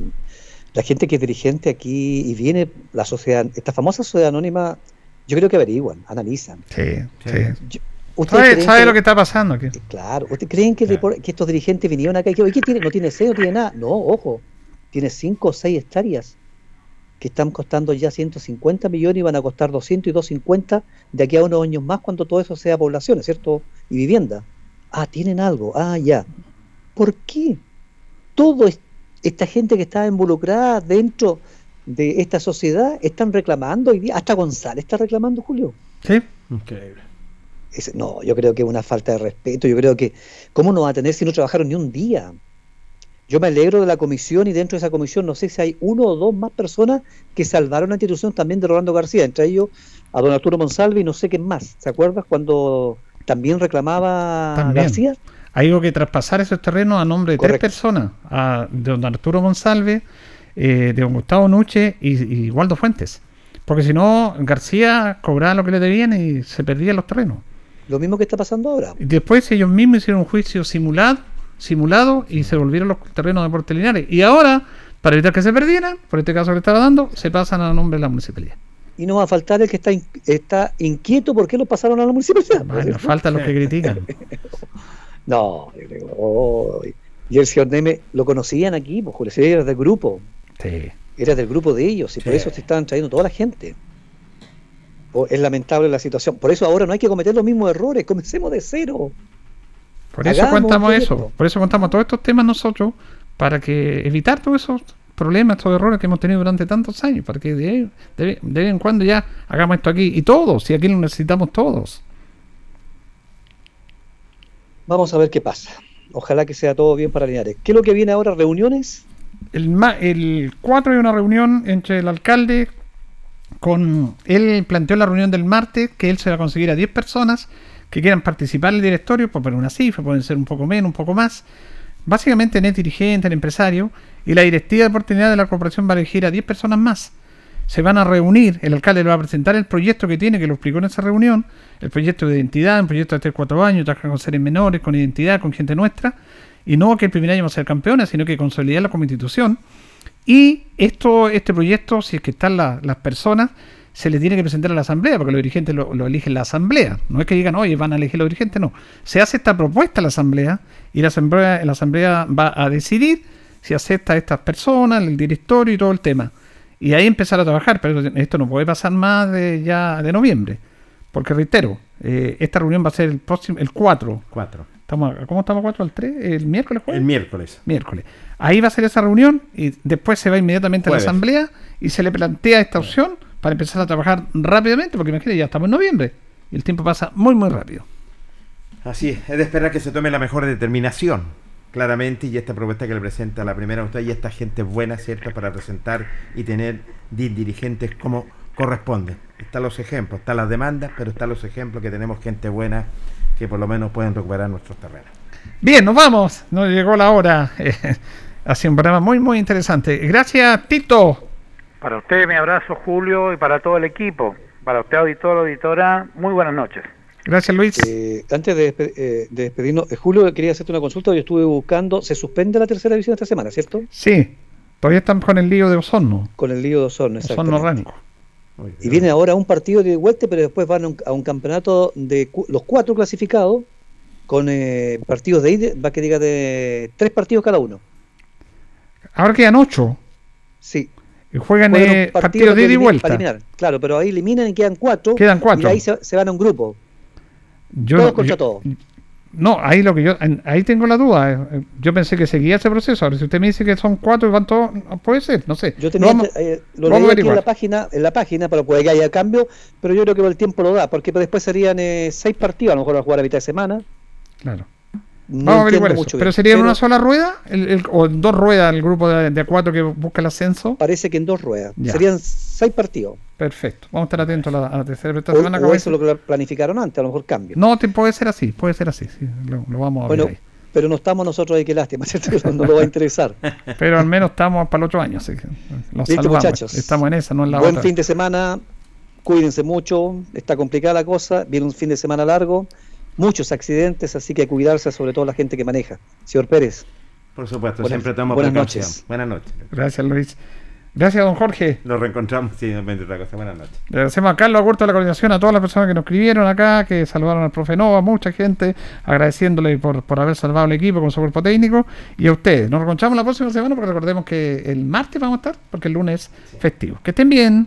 la gente que es dirigente aquí y viene la sociedad, esta famosa sociedad anónima, yo creo que averiguan, analizan.
Sí, sí.
Yo- ¿ustedes
¿Sabe, sabe
que-
lo que está pasando aquí?
Claro, ¿ustedes creen que, estos dirigentes vinieron acá y que, oye, ¿qué tiene? no tiene sede, no tiene nada? No, ojo, tiene 5 o 6 hectáreas que están costando ya 150 millones y van a costar 200 y 250 de aquí a unos años más cuando todo eso sea población, ¿cierto? Y vivienda. Ah, tienen algo, ah, ya. ¿Por qué? Todo es- esta gente que está involucrada dentro de esta sociedad están reclamando hoy día, hasta González está reclamando, Julio.
Sí.
Increíble.
Es- no, yo creo que es una falta de respeto. Yo creo que, ¿cómo no va a tener si no trabajaron ni un día? Yo me alegro de la comisión y dentro de esa comisión no sé si hay uno o dos más personas que salvaron la institución también de Rolando García, entre ellos a don Arturo Monsalve y no sé qué más. ¿Se acuerdas cuando también reclamaba
También.
García?
hay que traspasar esos terrenos a nombre de
Correcto.
tres personas, a, don Arturo Monsalve, eh, de don Gustavo Nuche y, y Waldo Fuentes. Porque si no, García cobraba lo que le debían y se perdían los terrenos.
Lo mismo que está pasando ahora.
Y después ellos mismos hicieron un juicio simulado, simulado y se volvieron los terrenos de Puerto Linares. Y ahora, para evitar que se perdieran, por este caso que estaba dando, se pasan a nombre de la municipalidad.
Y no va a faltar el que está, in- está inquieto por qué lo pasaron a la municipalidad.
Bueno, faltan los que critican.
No, yo creo, oh, y el señor Neme lo conocían aquí, pues Julio, era del grupo,
Sí.
era del grupo de ellos, y por eso se estaban trayendo toda la gente. Es lamentable la situación. Por eso ahora no hay que cometer los mismos errores, comencemos de cero.
Por eso
Hagamos
contamos eso. Por eso contamos todos estos temas nosotros, para que evitar todos esos problemas, estos errores que hemos tenido durante tantos años, para que de, de- de vez en cuando ya hagamos esto aquí. Y todos, y aquí lo necesitamos todos.
Vamos a ver qué pasa. Ojalá que sea todo bien para Linares. ¿Qué es lo que viene ahora? ¿Reuniones?
El, ma- el 4 hay una reunión entre el alcalde con... Él planteó la reunión del martes que él se va a conseguir a 10 personas que quieran participar en el directorio, por poner una cifra, pueden ser un poco menos, un poco más. Básicamente en el dirigente, el empresario, y la directiva de oportunidad de la corporación va a elegir a 10 personas más. Se van a reunir, el alcalde le va a presentar el proyecto que tiene, que lo explicó en esa reunión, el proyecto de identidad, un proyecto de 3 4 años, trabajar con seres menores, con identidad, con gente nuestra, y no que el primer año vamos a ser campeones, sino que consolidarlo como institución. Y esto, este proyecto, si es que están la- las personas, se le tiene que presentar a la asamblea, porque los dirigentes lo, eligen la asamblea. No es que digan, oye, van a elegir los dirigentes, no. Se hace esta propuesta a la asamblea y la asamblea, la asamblea va a decidir si acepta estas personas, el directorio y todo el tema. Y ahí empezar a trabajar, pero esto no puede pasar más de ya de noviembre. Porque reitero, eh, esta reunión va a ser el próximo, el 4.
4.
Estamos, a- ¿Cómo estamos 4 al 3? ¿El miércoles jueves?
El miércoles.
miércoles. Ahí va a ser esa reunión y después se va inmediatamente a la asamblea y se le plantea esta opción para empezar a trabajar rápidamente, porque imagínate, ya estamos en noviembre y el tiempo pasa muy, muy rápido.
Así es, es de esperar que se tome la mejor determinación, claramente, y esta propuesta que le presenta la primera usted y esta gente buena, ¿cierto?, para presentar y tener di- dirigentes como corresponde. Están los ejemplos, están las demandas, pero están los ejemplos que tenemos gente buena que por lo menos pueden recuperar nuestros terrenos.
Bien, nos vamos. Nos llegó la hora. ha sido un programa muy, muy interesante. Gracias, Tito.
Para usted mi abrazo, Julio, y para todo el equipo. Para usted, auditor, auditora, muy buenas noches.
Gracias, Luis.
Eh, antes de, despe- eh, de despedirnos, eh, Julio, quería hacerte una consulta. Yo estuve buscando, se suspende la tercera división esta semana, ¿cierto?
Sí, todavía estamos con el lío de Osorno.
Con el lío de Osorno,
Osorno
exactamente.
Ranco.
Y viene ahora un partido de vuelta, pero después van a un, a un campeonato de cu- los cuatro clasificados con eh, partidos de ida, va que diga de tres partidos cada uno.
Ahora quedan ocho.
Sí.
Y juegan eh,
partido
partidos de ida y vuelta.
para eliminar. Claro, pero ahí eliminan y quedan cuatro.
Quedan cuatro.
Y ahí se, se van a un grupo.
Yo
todos
no-
contra
yo-
todos.
No, ahí lo que yo, ahí tengo la duda. eh, Yo pensé que seguía ese proceso. Ahora, si usted me dice que son cuatro y van todos, puede ser, no sé.
Yo
Lo
tenía
vamos-
eh, lo
vamos
leí aquí en la página, en la página, para que haya cambio, pero yo creo que el tiempo lo da, porque después serían eh, seis partidos, a lo mejor a jugar a mitad de semana.
Claro.
No
Vamos a averiguar eso.
mucho
¿Pero
bien,
sería en una sola rueda? El- el- ¿O en dos ruedas el grupo de, de cuatro que busca el ascenso?
Parece que en dos ruedas.
Ya.
Serían seis partidos.
Perfecto. Vamos a estar atentos a la, a la tercera esta
O,
semana.
o eso es lo que planificaron antes, a lo mejor cambio.
No, te- puede ser así, puede ser así. sí, lo, lo vamos a
bueno,
ver ahí.
pero no estamos nosotros ahí, qué lástima, ¿cierto? No, lo va a interesar.
Pero al menos estamos para el otro año, así que los
Listo,
salvamos.
muchachos.
Estamos en esa, no en la
Buen
otra.
fin de semana, cuídense mucho, está complicada la cosa, viene un fin de semana largo, muchos accidentes, así que cuidarse, sobre todo la gente que maneja. Señor Pérez.
Por supuesto,
Buenas-
siempre tomamos
buenas
precaución.
noches.
Buenas noches.
Gracias, Luis. Gracias, don Jorge.
Nos reencontramos, sí, otra cosa. Buenas noches.
Le agradecemos a Carlos Agurto de la coordinación, a todas las personas que nos escribieron acá, que saludaron al profe Nova, mucha gente, agradeciéndole por, por haber salvado el equipo con su cuerpo técnico. Y a ustedes, nos reencontramos la próxima semana porque recordemos que el martes vamos a estar, porque el lunes es festivo. Que estén bien.